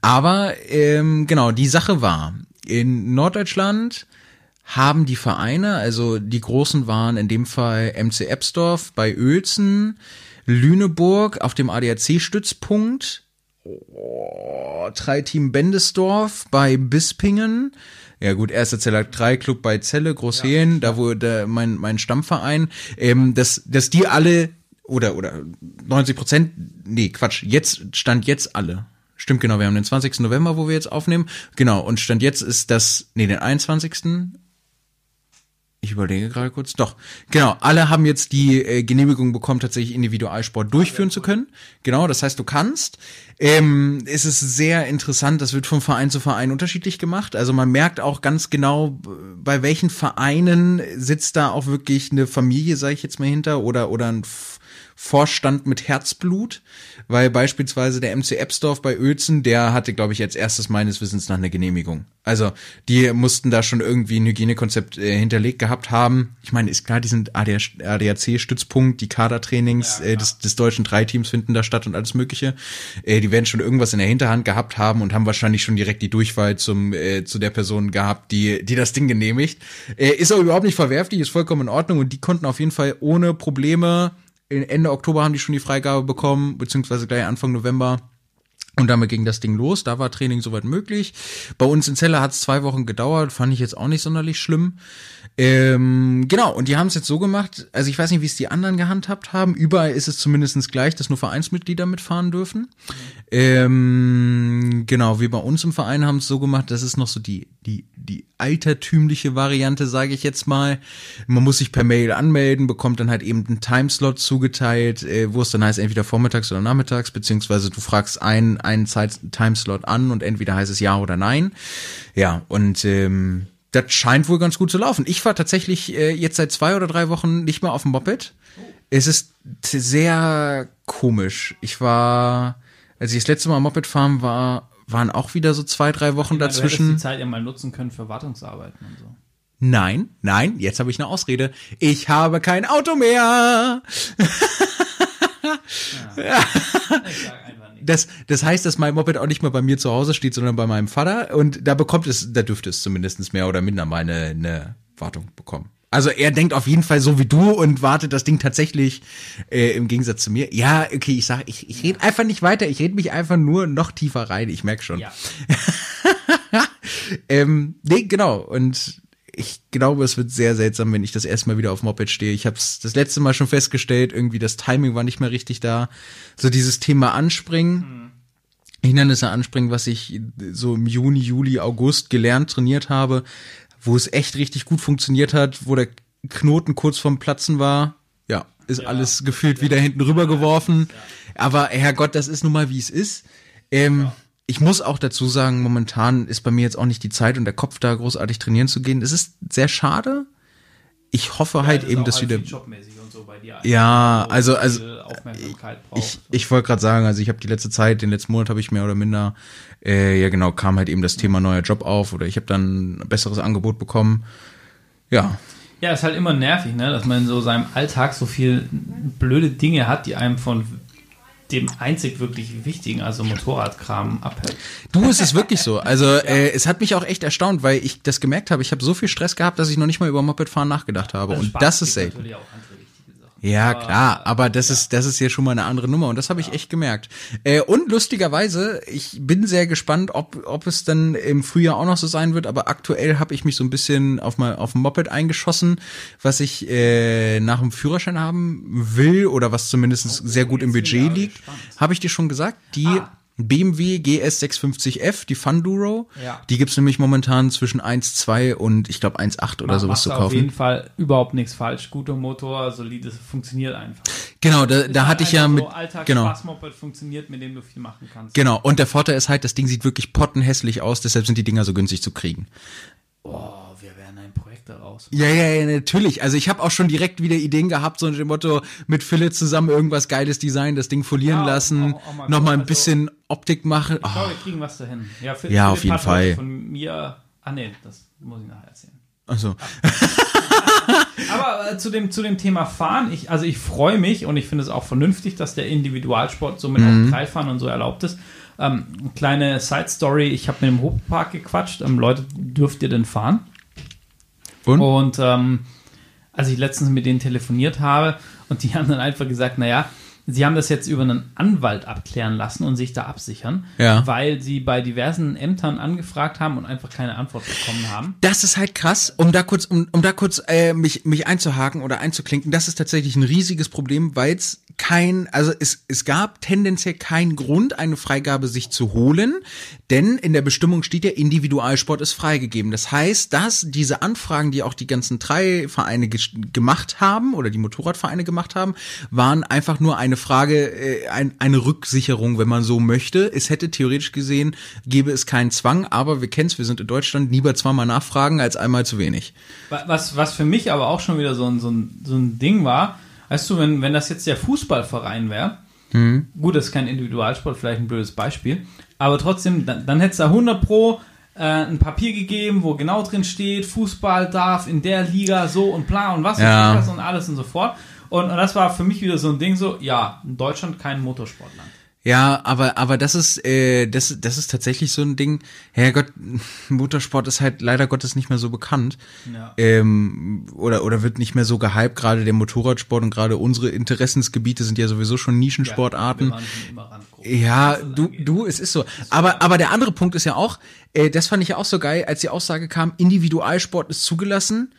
Speaker 1: Aber ähm, genau, die Sache war, in Norddeutschland haben die Vereine, also die großen waren in dem Fall MC Ebsdorf bei Uelzen, Lüneburg auf dem ADAC-Stützpunkt, oh, Team Bendesdorf bei Bispingen, ja gut, erster Zeller 3 Club bei Celle, Großhehlen, da wo der, mein, mein Stammverein, ähm, dass, dass die alle oder, oder 90 Prozent, nee, Quatsch, jetzt, stand jetzt alle. Stimmt genau, wir haben den 20. November, wo wir jetzt aufnehmen. Genau, und stand jetzt ist das, nee, den 21. Ich überlege gerade kurz. Doch, genau. Alle haben jetzt die äh, Genehmigung bekommen, tatsächlich Individualsport durchführen zu können. Genau, das heißt, du kannst. Ähm, es ist sehr interessant, das wird von Verein zu Verein unterschiedlich gemacht. Also man merkt auch ganz genau, bei welchen Vereinen sitzt da auch wirklich eine Familie, sage ich jetzt mal hinter, oder, oder ein Vorstand mit Herzblut, weil beispielsweise der MC Ebsdorf bei Uelzen, der hatte, glaube ich, als erstes meines Wissens nach eine Genehmigung. Also die mussten da schon irgendwie ein Hygienekonzept äh, hinterlegt gehabt haben. Ich meine, ist klar, die sind ADAC-Stützpunkt, die Kadertrainings ja, äh, des, des deutschen Dreiteams finden da statt und alles Mögliche. Äh, die werden schon irgendwas in der Hinterhand gehabt haben und haben wahrscheinlich schon direkt die Durchwahl zum äh, zu der Person gehabt, die die das Ding genehmigt. Äh, ist auch überhaupt nicht verwerflich, ist vollkommen in Ordnung und die konnten auf jeden Fall ohne Probleme Ende Oktober haben die schon die Freigabe bekommen, beziehungsweise gleich Anfang November. Und damit ging das Ding los. Da war Training soweit möglich. Bei uns in Celle hat es zwei Wochen gedauert. Fand ich jetzt auch nicht sonderlich schlimm. Ähm, genau, und die haben es jetzt so gemacht, also ich weiß nicht, wie es die anderen gehandhabt haben. Überall ist es zumindestens gleich, dass nur Vereinsmitglieder mitfahren dürfen. Ähm, genau, wir bei uns im Verein haben es so gemacht, das ist noch so die, die, die altertümliche Variante, sage ich jetzt mal. Man muss sich per Mail anmelden, bekommt dann halt eben einen Timeslot zugeteilt, äh, wo es dann heißt, entweder vormittags oder nachmittags, beziehungsweise du fragst einen, einen Zeit Timeslot an und entweder heißt es ja oder nein. Ja, und ähm, das scheint wohl ganz gut zu laufen. Ich fahre tatsächlich äh, jetzt seit zwei oder drei Wochen nicht mehr auf dem Moped. Es ist sehr komisch. Ich war, als ich das letzte Mal Moped fahren war, waren auch wieder so zwei, drei Wochen
Speaker 2: ja,
Speaker 1: dazwischen.
Speaker 2: Du die Zeit ja mal nutzen können für Wartungsarbeiten und so.
Speaker 1: Nein, nein, jetzt habe ich eine Ausrede. Ich habe kein Auto mehr. Ja. ja. Das, das heißt, dass mein Moped auch nicht mehr bei mir zu Hause steht, sondern bei meinem Vater. Und da bekommt es, da dürfte es zumindest mehr oder minder mal eine, eine Wartung bekommen. Also er denkt auf jeden Fall so wie du und wartet das Ding tatsächlich äh, im Gegensatz zu mir. Ja, okay, ich sag, ich, ich rede einfach nicht weiter, ich rede mich einfach nur noch tiefer rein, ich merk schon. Ja. ähm, nee, genau. Und ich glaube, es wird sehr seltsam, wenn ich das erstmal wieder auf Moped stehe. Ich habe es das letzte Mal schon festgestellt, irgendwie das Timing war nicht mehr richtig da. So dieses Thema Anspringen, mhm. Hindernisse anspringen, was ich so im Juni, Juli, August gelernt, trainiert habe, wo es echt richtig gut funktioniert hat, wo der Knoten kurz vorm Platzen war. Ja, ist ja, alles gefühlt ja, wieder hinten rüber geworfen. Ja. Aber Herrgott, das ist nun mal wie es ist. Ähm, ich muss auch dazu sagen, momentan ist bei mir jetzt auch nicht die Zeit und der Kopf da großartig trainieren zu gehen. Es ist sehr schade. Ich hoffe ja, halt eben, dass wieder. So ja, also also ich, ich wollte gerade sagen, also ich habe die letzte Zeit, den letzten Monat habe ich mehr oder minder, äh, ja genau, kam halt eben das Thema neuer Job auf oder ich habe dann ein besseres Angebot bekommen. Ja.
Speaker 2: Ja, ist halt immer nervig, ne, dass man in so seinem Alltag so viel blöde Dinge hat, die einem von dem einzig wirklich wichtigen, also Motorradkram abhält.
Speaker 1: Du, es ist wirklich so. Also ja. äh, es hat mich auch echt erstaunt, weil ich das gemerkt habe. Ich habe so viel Stress gehabt, dass ich noch nicht mal über Mopedfahren nachgedacht habe. Also und das ist selten. Ja, klar, aber das ja. ist das ist ja schon mal eine andere Nummer und das habe ich echt gemerkt. Äh, und lustigerweise, ich bin sehr gespannt, ob ob es dann im Frühjahr auch noch so sein wird, aber aktuell habe ich mich so ein bisschen auf mal auf dem Moped eingeschossen, was ich äh, nach dem Führerschein haben will oder was zumindest oh, sehr gut im Budget liegt. Habe ich dir schon gesagt, die ah BMW GS 650F, die Funduro. Ja. Die gibt's nämlich momentan zwischen 1,2 und ich glaube 1,8 oder sowas zu kaufen. Auf
Speaker 2: jeden Fall überhaupt nichts falsch. Guter Motor, solides, funktioniert einfach.
Speaker 1: Genau, da, da hatte ich ja mit.
Speaker 2: So
Speaker 1: genau.
Speaker 2: funktioniert, mit dem du viel machen kannst.
Speaker 1: Genau, und der Vorteil ist halt, das Ding sieht wirklich pottenhässlich aus, deshalb sind die Dinger so günstig zu kriegen.
Speaker 2: Oh daraus.
Speaker 1: Ja, ja, ja, natürlich. Also ich habe auch schon direkt wieder Ideen gehabt, so unter dem Motto, mit Philipp zusammen irgendwas Geiles Design, das Ding folieren ja, lassen, auch, auch mal noch mal ein also, bisschen Optik machen.
Speaker 2: Ich glaube, wir kriegen was dahin.
Speaker 1: Ja, Philipp, ja auf jeden Fall.
Speaker 2: Von mir, ah nee, das muss ich nachher erzählen.
Speaker 1: Also.
Speaker 2: Aber äh, zu, dem, zu dem Thema Fahren, ich, also ich freue mich und ich finde es auch vernünftig, dass der Individualsport somit mhm. auch Teilfahren und so erlaubt ist. Ähm, kleine Side Story: Ich habe mit dem Hochpark gequatscht. Ähm, Leute, dürft ihr denn fahren? Und, und ähm, als ich letztens mit denen telefoniert habe und die haben dann einfach gesagt, naja, sie haben das jetzt über einen Anwalt abklären lassen und sich da absichern, ja. weil sie bei diversen Ämtern angefragt haben und einfach keine Antwort bekommen haben.
Speaker 1: Das ist halt krass, um da kurz, um, um da kurz äh, mich, mich einzuhaken oder einzuklinken, das ist tatsächlich ein riesiges Problem, weil es kein, also es, es gab tendenziell keinen Grund, eine Freigabe sich zu holen, denn in der Bestimmung steht ja, Individualsport ist freigegeben. Das heißt, dass diese Anfragen, die auch die ganzen drei Vereine ge gemacht haben oder die Motorradvereine gemacht haben, waren einfach nur eine Frage, äh, ein, eine Rücksicherung, wenn man so möchte. Es hätte theoretisch gesehen, gäbe es keinen Zwang, aber wir kennen es, wir sind in Deutschland, lieber zweimal nachfragen als einmal zu wenig.
Speaker 2: Was, was für mich aber auch schon wieder so ein, so ein, so ein Ding war, weißt du, wenn, wenn das jetzt der Fußballverein wäre, mhm. gut, das ist kein Individualsport, vielleicht ein blödes Beispiel, aber trotzdem, dann, dann hätte es da 100 pro äh, ein Papier gegeben, wo genau drin steht, Fußball darf in der Liga so und bla und was
Speaker 1: Ja.
Speaker 2: und alles und so fort. Und, und das war für mich wieder so ein Ding so, ja, in Deutschland kein Motorsportland.
Speaker 1: Ja, aber aber das ist äh, das das ist tatsächlich so ein Ding. Herrgott, Motorsport ist halt leider Gottes nicht mehr so bekannt.
Speaker 2: Ja.
Speaker 1: Ähm, oder oder wird nicht mehr so gehypt. Gerade der Motorradsport und gerade unsere Interessensgebiete sind ja sowieso schon Nischensportarten. Ja,
Speaker 2: das
Speaker 1: du, du, es ist so. Aber, aber der andere Punkt ist ja auch, äh, das fand ich ja auch so geil, als die Aussage kam, Individualsport ist zugelassen.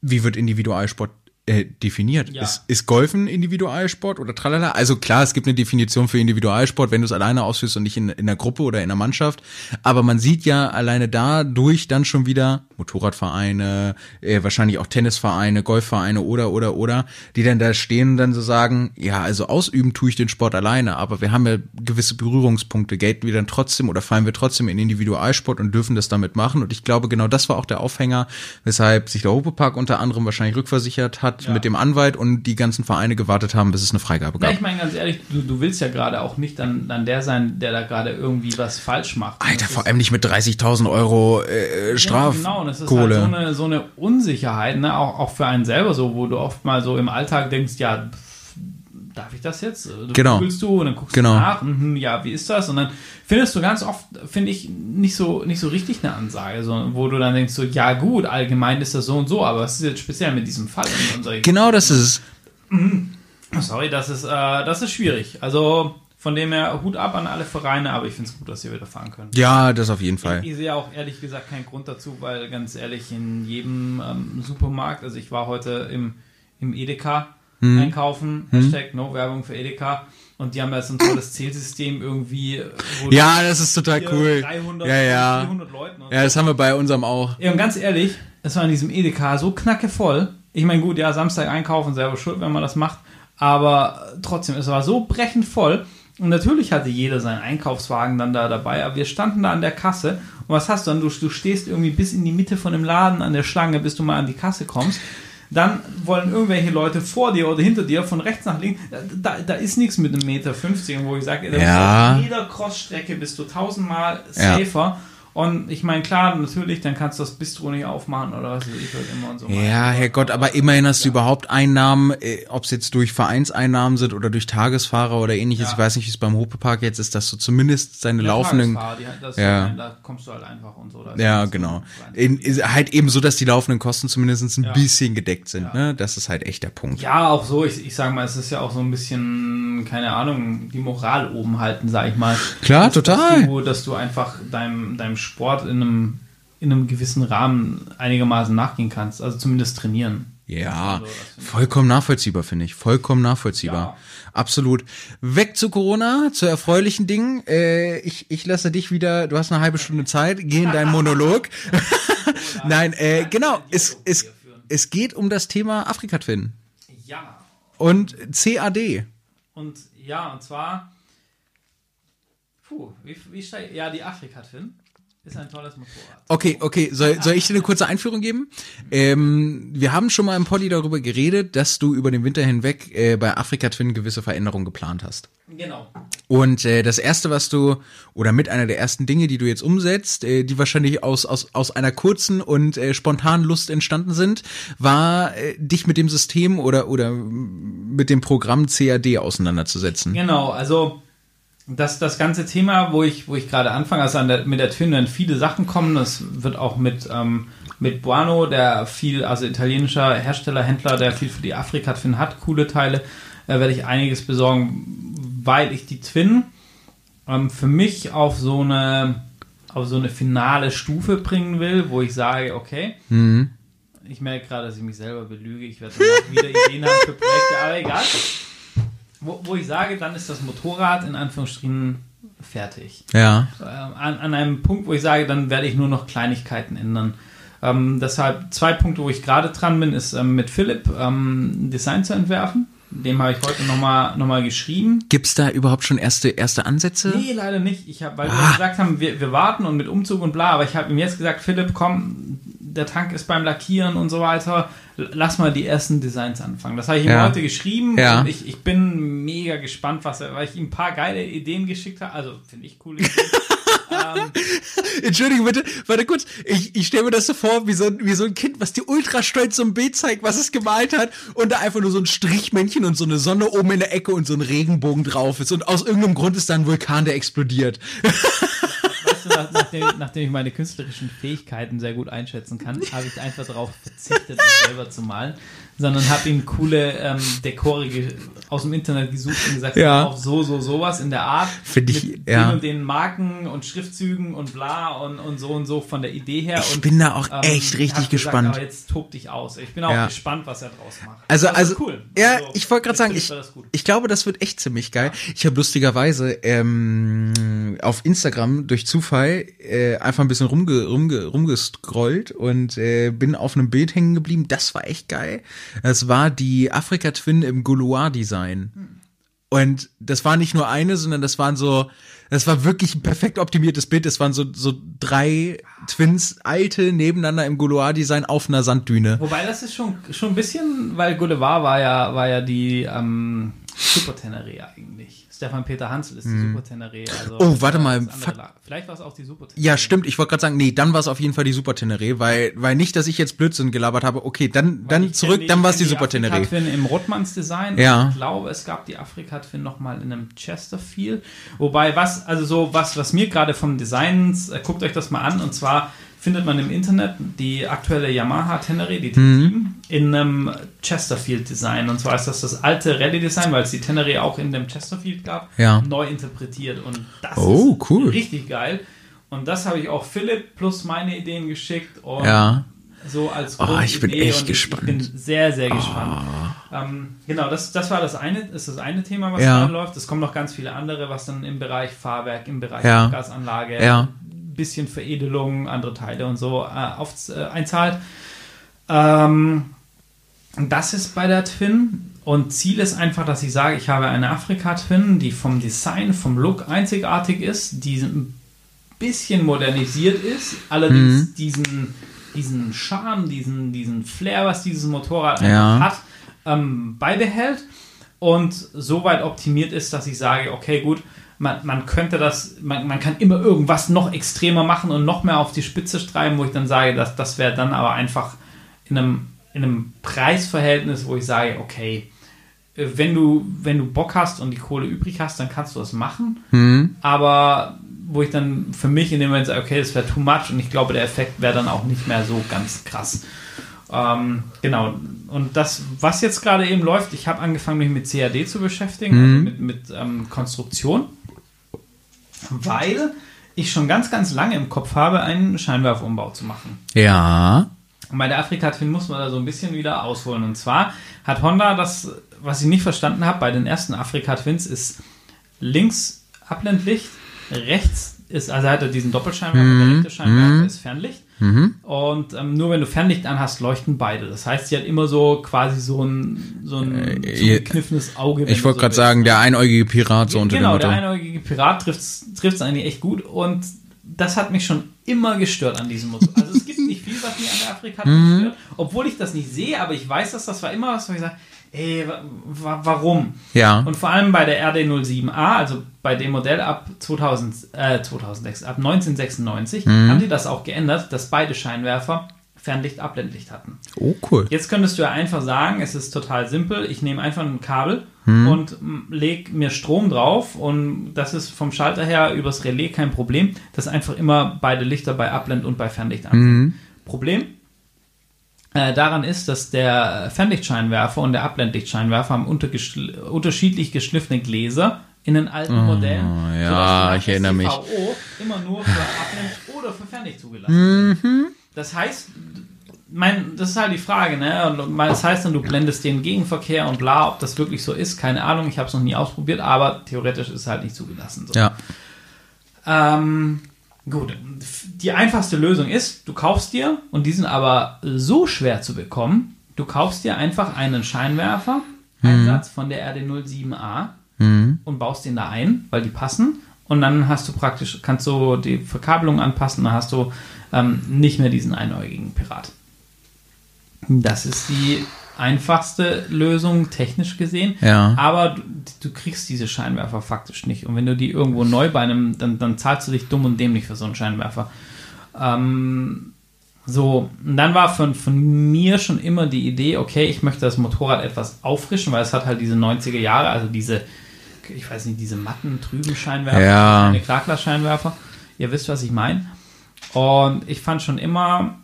Speaker 1: Wie wird Individualsport äh, definiert?
Speaker 2: Ja.
Speaker 1: Ist, ist Golfen Individualsport oder tralala? Also klar, es gibt eine Definition für Individualsport, wenn du es alleine ausführst und nicht in, in der Gruppe oder in der Mannschaft. Aber man sieht ja alleine dadurch dann schon wieder Motorradvereine, äh, wahrscheinlich auch Tennisvereine, Golfvereine oder, oder, oder, die dann da stehen und dann so sagen, ja, also ausüben tue ich den Sport alleine, aber wir haben ja gewisse Berührungspunkte, gelten wir dann trotzdem oder fallen wir trotzdem in Individualsport und dürfen das damit machen. Und ich glaube, genau das war auch der Aufhänger, weshalb sich der Hopepark unter anderem wahrscheinlich rückversichert hat
Speaker 2: Ja.
Speaker 1: mit dem Anwalt und die ganzen Vereine gewartet haben, bis es eine Freigabe gab.
Speaker 2: ich meine ganz ehrlich, du, du willst ja gerade auch nicht dann, dann der sein, der da gerade irgendwie was falsch macht.
Speaker 1: Alter, vor allem nicht mit 30.000 Euro äh, Straf.
Speaker 2: Ja, genau, und es ist
Speaker 1: Kohle.
Speaker 2: halt so eine, so eine Unsicherheit, ne? auch, auch für einen selber so, wo du oft mal so im Alltag denkst, ja, pff, darf ich das jetzt? Du
Speaker 1: Genau.
Speaker 2: googelst du und dann guckst
Speaker 1: Genau.
Speaker 2: du nach, mhm, ja, wie ist das? Und dann findest du ganz oft, finde ich, nicht so, nicht so richtig eine Ansage, so, wo du dann denkst, so, ja gut, allgemein ist das so und so, aber was ist jetzt speziell mit diesem Fall? Und, und
Speaker 1: Genau das ist es.
Speaker 2: Sorry, das ist, äh, das ist schwierig. Also von dem her Hut ab an alle Vereine, aber ich finde es gut, dass sie wieder fahren können.
Speaker 1: Ja, das auf jeden Fall.
Speaker 2: Ich sehe auch ehrlich gesagt keinen Grund dazu, weil ganz ehrlich, in jedem ähm, Supermarkt, also ich war heute im, im Edeka
Speaker 1: Mhm.
Speaker 2: einkaufen, Hashtag No Werbung für Edeka und die haben ja so ein tolles Zählsystem irgendwie. wo
Speaker 1: Ja, das ist total cool.
Speaker 2: 300,
Speaker 1: Ja, ja.
Speaker 2: 400 Leuten
Speaker 1: Ja, das haben wir bei unserem auch.
Speaker 2: ja, und ganz ehrlich, es war in diesem Edeka so knackevoll. Ich meine, gut, ja, Samstag einkaufen, selber schuld, wenn man das macht. Aber trotzdem, es war so brechend voll. Und natürlich hatte jeder seinen Einkaufswagen dann da dabei. Aber wir standen da an der Kasse. Und was hast du dann? Du, du stehst irgendwie bis in die Mitte von dem Laden an der Schlange, bis du mal an die Kasse kommst. Dann wollen irgendwelche Leute vor dir oder hinter dir von rechts nach links. Da, da ist nichts mit einem Meter 50, wo ich sage,
Speaker 1: Ja.
Speaker 2: auf jeder Crossstrecke bist du tausendmal
Speaker 1: Ja.
Speaker 2: Und ich meine, klar, natürlich, dann kannst du das Bistro nicht aufmachen oder was weiß ich halt immer und so.
Speaker 1: Ja, Herrgott, aber immerhin hast du überhaupt Einnahmen, äh, ob es jetzt durch Vereinseinnahmen sind oder durch Tagesfahrer oder ähnliches.
Speaker 2: Ja.
Speaker 1: Ich weiß nicht, wie es beim Hopepark jetzt ist, dass du zumindest seine laufenden.
Speaker 2: Tagesfahrer, die, das,
Speaker 1: Ja.
Speaker 2: Da kommst du halt einfach und so.
Speaker 1: Ja, genau. In, halt eben so, dass die laufenden Kosten zumindest ein
Speaker 2: Ja.
Speaker 1: bisschen gedeckt sind.
Speaker 2: Ja.
Speaker 1: Ne? Das ist halt echt der Punkt.
Speaker 2: Ja, auch so, ich, ich sage mal, es ist ja auch so ein bisschen, keine Ahnung, die Moral oben halten, sag ich mal.
Speaker 1: Klar,
Speaker 2: dass,
Speaker 1: total.
Speaker 2: Dass du, dass du einfach deinem, deinem Sport in einem, in einem gewissen Rahmen einigermaßen nachgehen kannst, also zumindest trainieren.
Speaker 1: Ja,
Speaker 2: Also,
Speaker 1: vollkommen nachvollziehbar, finde ich. Vollkommen nachvollziehbar. Absolut. Weg zu Corona, zu erfreulichen Dingen. Äh, ich, ich lasse dich wieder, du hast eine halbe Stunde Zeit, geh in deinen Monolog. Nein, äh, genau, es, es, es geht um das Thema Afrika-Twin
Speaker 2: Ja,
Speaker 1: und CAD.
Speaker 2: Und ja, und zwar. Puh, wie, wie steigt. Ja, die Afrika-Twin ist ein tolles Motorrad.
Speaker 1: Okay, okay, soll, soll ich dir eine kurze Einführung geben? Ähm, wir haben schon mal im Poddy darüber geredet, dass du über den Winter hinweg äh, bei Afrika Twin gewisse Veränderungen geplant hast.
Speaker 2: Genau.
Speaker 1: Und äh, das erste, was du, oder mit einer der ersten Dinge, die du jetzt umsetzt, äh, die wahrscheinlich aus, aus, aus einer kurzen und äh, spontanen Lust entstanden sind, war, äh, dich mit dem System oder, oder mit dem Programm CAD auseinanderzusetzen.
Speaker 2: Genau, also das, das ganze Thema, wo ich, wo ich gerade anfange, also an der, mit der Twin werden viele Sachen kommen. Das wird auch mit, ähm, mit Buono, der viel, also italienischer Hersteller, Händler, der viel für die Afrika-Twin hat, coole Teile, äh, werde ich einiges besorgen, weil ich die Twin ähm, für mich auf so eine auf so eine finale Stufe bringen will, wo ich sage, okay, ich merke gerade, dass ich mich selber belüge, ich werde wieder Ideen haben für Projekte, aber egal. Wo, wo ich sage, dann ist das Motorrad in Anführungsstrichen fertig.
Speaker 1: Ja.
Speaker 2: Ähm, an, an einem Punkt, wo ich sage, dann werde ich nur noch Kleinigkeiten ändern. Ähm, deshalb zwei Punkte, wo ich gerade dran bin, ist ähm, mit Philipp ähm, ein Design zu entwerfen. Dem habe ich heute nochmal noch mal geschrieben.
Speaker 1: Gibt's da überhaupt schon erste, erste Ansätze?
Speaker 2: Nee, leider nicht. Ich hab, weil
Speaker 1: Ah.
Speaker 2: wir gesagt haben, wir, wir warten und mit Umzug und bla, aber ich habe ihm jetzt gesagt, Philipp, komm, der Tank ist beim Lackieren und so weiter. Lass mal die ersten Designs anfangen. Das habe ich ihm
Speaker 1: Ja.
Speaker 2: heute geschrieben
Speaker 1: Ja.
Speaker 2: und ich, ich bin mega gespannt, was er, weil ich ihm ein paar geile Ideen geschickt habe. Also finde ich coole Ideen. ähm,
Speaker 1: Entschuldigung bitte, warte kurz. Ich, ich stelle mir das so vor, wie so, ein- wie so ein Kind, was dir ultra stolz so ein Bild zeigt, was es gemalt hat und da einfach nur so ein Strichmännchen und so eine Sonne oben in der Ecke und so ein Regenbogen drauf ist und aus irgendeinem Grund ist da ein Vulkan, der explodiert.
Speaker 2: nach, nachdem, nachdem ich meine künstlerischen Fähigkeiten sehr gut einschätzen kann, habe ich einfach darauf verzichtet, das selber zu malen, sondern habe ihm coole ähm, Dekore aus dem Internet gesucht und gesagt,
Speaker 1: Ja.
Speaker 2: auch so, so, sowas in der Art.
Speaker 1: Find ich,
Speaker 2: mit
Speaker 1: ja.
Speaker 2: den und den Marken und Schriftzügen und bla und, und so und so von der Idee her.
Speaker 1: Ich
Speaker 2: und,
Speaker 1: bin da auch
Speaker 2: ähm,
Speaker 1: echt richtig
Speaker 2: gesagt,
Speaker 1: gespannt.
Speaker 2: Aber jetzt tob dich aus. Ich bin auch
Speaker 1: Ja.
Speaker 2: gespannt, was er draus macht.
Speaker 1: Also,
Speaker 2: Das
Speaker 1: also,
Speaker 2: ist cool.
Speaker 1: ja,
Speaker 2: Also,
Speaker 1: ich wollte gerade sagen,
Speaker 2: finde
Speaker 1: ich, ich glaube, das wird echt ziemlich geil. Ich habe lustigerweise ähm, auf Instagram durch Zufall äh, einfach ein bisschen rumge, rumge, rumgescrollt und äh, bin auf einem Bild hängen geblieben. Das war echt geil. Das war die Afrika Twin im Gouloir-Design. Und das war nicht nur eine, sondern das waren so, das war wirklich ein perfekt optimiertes Bild. Das waren so, so drei Twins, alte, nebeneinander im Gouloir-Design auf einer Sanddüne.
Speaker 2: Wobei das ist schon, schon ein bisschen, weil Gullivar war ja, war ja die ähm, Super Tenere eigentlich. Stefan Peter Hansel ist die Super Tenere. Also
Speaker 1: Oh, warte mal.
Speaker 2: Vielleicht war es auch die Super Tenere.
Speaker 1: Ja, stimmt. Ich wollte gerade sagen, nee, dann war es auf jeden Fall die Super Tenere, weil, weil nicht, dass ich jetzt Blödsinn gelabert habe. Okay, dann, dann
Speaker 2: Ich
Speaker 1: zurück,
Speaker 2: kenn
Speaker 1: dann war es
Speaker 2: ich
Speaker 1: die
Speaker 2: kenn
Speaker 1: Super Tenere.
Speaker 2: Afrika-Twin im Rottmanns Design.
Speaker 1: Ja.
Speaker 2: Ich glaube, es gab die Afrika-Twin nochmal in einem Chesterfield. Wobei, was, also so, was, was mir gerade vom Designs, äh, guckt euch das mal an, und zwar findet man im Internet die aktuelle Yamaha Tenere, die T7,
Speaker 1: Mhm.
Speaker 2: in einem Chesterfield-Design. Und zwar ist das das alte Rallye-Design, weil es die Tenere auch in dem Chesterfield gab,
Speaker 1: Ja.
Speaker 2: neu interpretiert. Und das
Speaker 1: Oh,
Speaker 2: ist
Speaker 1: cool.
Speaker 2: richtig geil. Und das habe ich auch Philipp plus meine Ideen geschickt. Und
Speaker 1: Ja.
Speaker 2: so als
Speaker 1: Oh, ich bin echt gespannt.
Speaker 2: Ich, bin sehr, sehr gespannt. Ähm, genau, das, das war das eine, ist das eine Thema, was
Speaker 1: Ja.
Speaker 2: da läuft. Es kommen noch ganz viele andere, was dann im Bereich Fahrwerk, im Bereich
Speaker 1: Ja.
Speaker 2: Gasanlage,
Speaker 1: Ja.
Speaker 2: Bisschen Veredelung, andere Teile und so äh, auf, äh, einzahlt. Ähm, das ist bei der Twin. Und Ziel ist einfach, dass ich sage, ich habe eine Afrika-Twin, die vom Design, vom Look einzigartig ist, die ein bisschen modernisiert ist, allerdings
Speaker 1: Mhm.
Speaker 2: diesen, diesen Charme, diesen, diesen Flair, was dieses Motorrad
Speaker 1: Ja.
Speaker 2: hat, ähm, beibehält und so weit optimiert ist, dass ich sage, okay, gut, man, man könnte das, man, man kann immer irgendwas noch extremer machen und noch mehr auf die Spitze treiben, wo ich dann sage, dass das wäre dann aber einfach in einem, in einem Preisverhältnis, wo ich sage, okay, äh, wenn du, wenn du Bock hast und die Kohle übrig hast, dann kannst du das machen.
Speaker 1: Hm.
Speaker 2: Aber wo ich dann für mich in dem Moment sage, okay, das wäre too much und ich glaube, der Effekt wäre dann auch nicht mehr so ganz krass. Ähm, genau. Und das, was jetzt gerade eben läuft, ich habe angefangen, mich mit CAD zu beschäftigen, also mit, mit ähm, Konstruktion, weil ich schon ganz, ganz lange im Kopf habe, einen Scheinwerferumbau zu machen.
Speaker 1: Ja.
Speaker 2: Und bei der Afrika Twin muss man da so ein bisschen wieder ausholen. Und zwar hat Honda das, was ich nicht verstanden habe, bei den ersten Afrika Twins ist links Abblendlicht, rechts ist, also er hatte diesen Doppelscheinwerfer, der rechte Scheinwerfer ist Fernlicht. Und ähm, nur wenn du Fernlicht anhast, leuchten beide. Das heißt, sie hat immer so quasi so ein, so ein
Speaker 1: Äh,
Speaker 2: zugekniffenes Auge. wenn
Speaker 1: Ich
Speaker 2: du
Speaker 1: wollte
Speaker 2: so
Speaker 1: gerade sagen, der einäugige Pirat so unter
Speaker 2: genau,
Speaker 1: dem
Speaker 2: der
Speaker 1: Motto.
Speaker 2: einäugige Pirat trifft es eigentlich echt gut und das hat mich schon immer gestört an diesem Motor. Also es gibt nicht viel, was mich an der Afrika
Speaker 1: Mhm.
Speaker 2: stört, obwohl ich das nicht sehe, aber ich weiß, dass das war immer was, wo ich sage, ey, wa wa warum?
Speaker 1: Ja.
Speaker 2: Und vor allem bei der RD07A, also bei dem Modell ab 2000, äh, 2006, ab 1996,
Speaker 1: Mhm.
Speaker 2: haben die das auch geändert, dass beide Scheinwerfer Fernlicht, Abblendlicht hatten.
Speaker 1: Oh, cool.
Speaker 2: Jetzt könntest du ja einfach sagen, es ist total simpel. Ich nehme einfach ein Kabel
Speaker 1: Hm.
Speaker 2: und m, leg mir Strom drauf und das ist vom Schalter her übers Relais kein Problem, dass einfach immer beide Lichter bei Abblend und bei Fernlicht an.
Speaker 1: Mhm.
Speaker 2: Problem äh, daran ist, dass der Fernlichtscheinwerfer und der Abblendlichtscheinwerfer haben untergeschl- unterschiedlich geschliffene Gläser in den alten Modellen.
Speaker 1: Oh, ja,
Speaker 2: sodass du
Speaker 1: ich erinnere mich.
Speaker 2: Immer nur für Abblend oder für Fernlicht zugelassen sind. Das heißt, mein, das ist halt die Frage, ne? Das heißt dann, du blendest den Gegenverkehr und bla, ob das wirklich so ist, keine Ahnung, ich habe es noch nie ausprobiert, aber theoretisch ist es halt nicht zugelassen. So.
Speaker 1: Ja.
Speaker 2: Ähm, gut, die einfachste Lösung ist, du kaufst dir, und die sind aber so schwer zu bekommen, du kaufst dir einfach einen Scheinwerfer, Einsatz von der RD07A
Speaker 1: Mhm.
Speaker 2: und baust den da ein, weil die passen. Und dann hast du praktisch, kannst du die Verkabelung anpassen, dann hast du ähm, nicht mehr diesen einäugigen Pirat. Das ist die einfachste Lösung, technisch gesehen.
Speaker 1: Ja.
Speaker 2: Aber du, du kriegst diese Scheinwerfer faktisch nicht. Und wenn du die irgendwo neu bei einem, dann, dann zahlst du dich dumm und dämlich für so einen Scheinwerfer. Ähm, so, und dann war von, von mir schon immer die Idee, okay, ich möchte das Motorrad etwas auffrischen, weil es hat halt diese 90er Jahre, also diese, ich weiß nicht, diese matten, trüben Scheinwerfer,
Speaker 1: Ja.
Speaker 2: keine Klarglas-Scheinwerfer. Ihr wisst, was ich meine. Und ich fand schon immer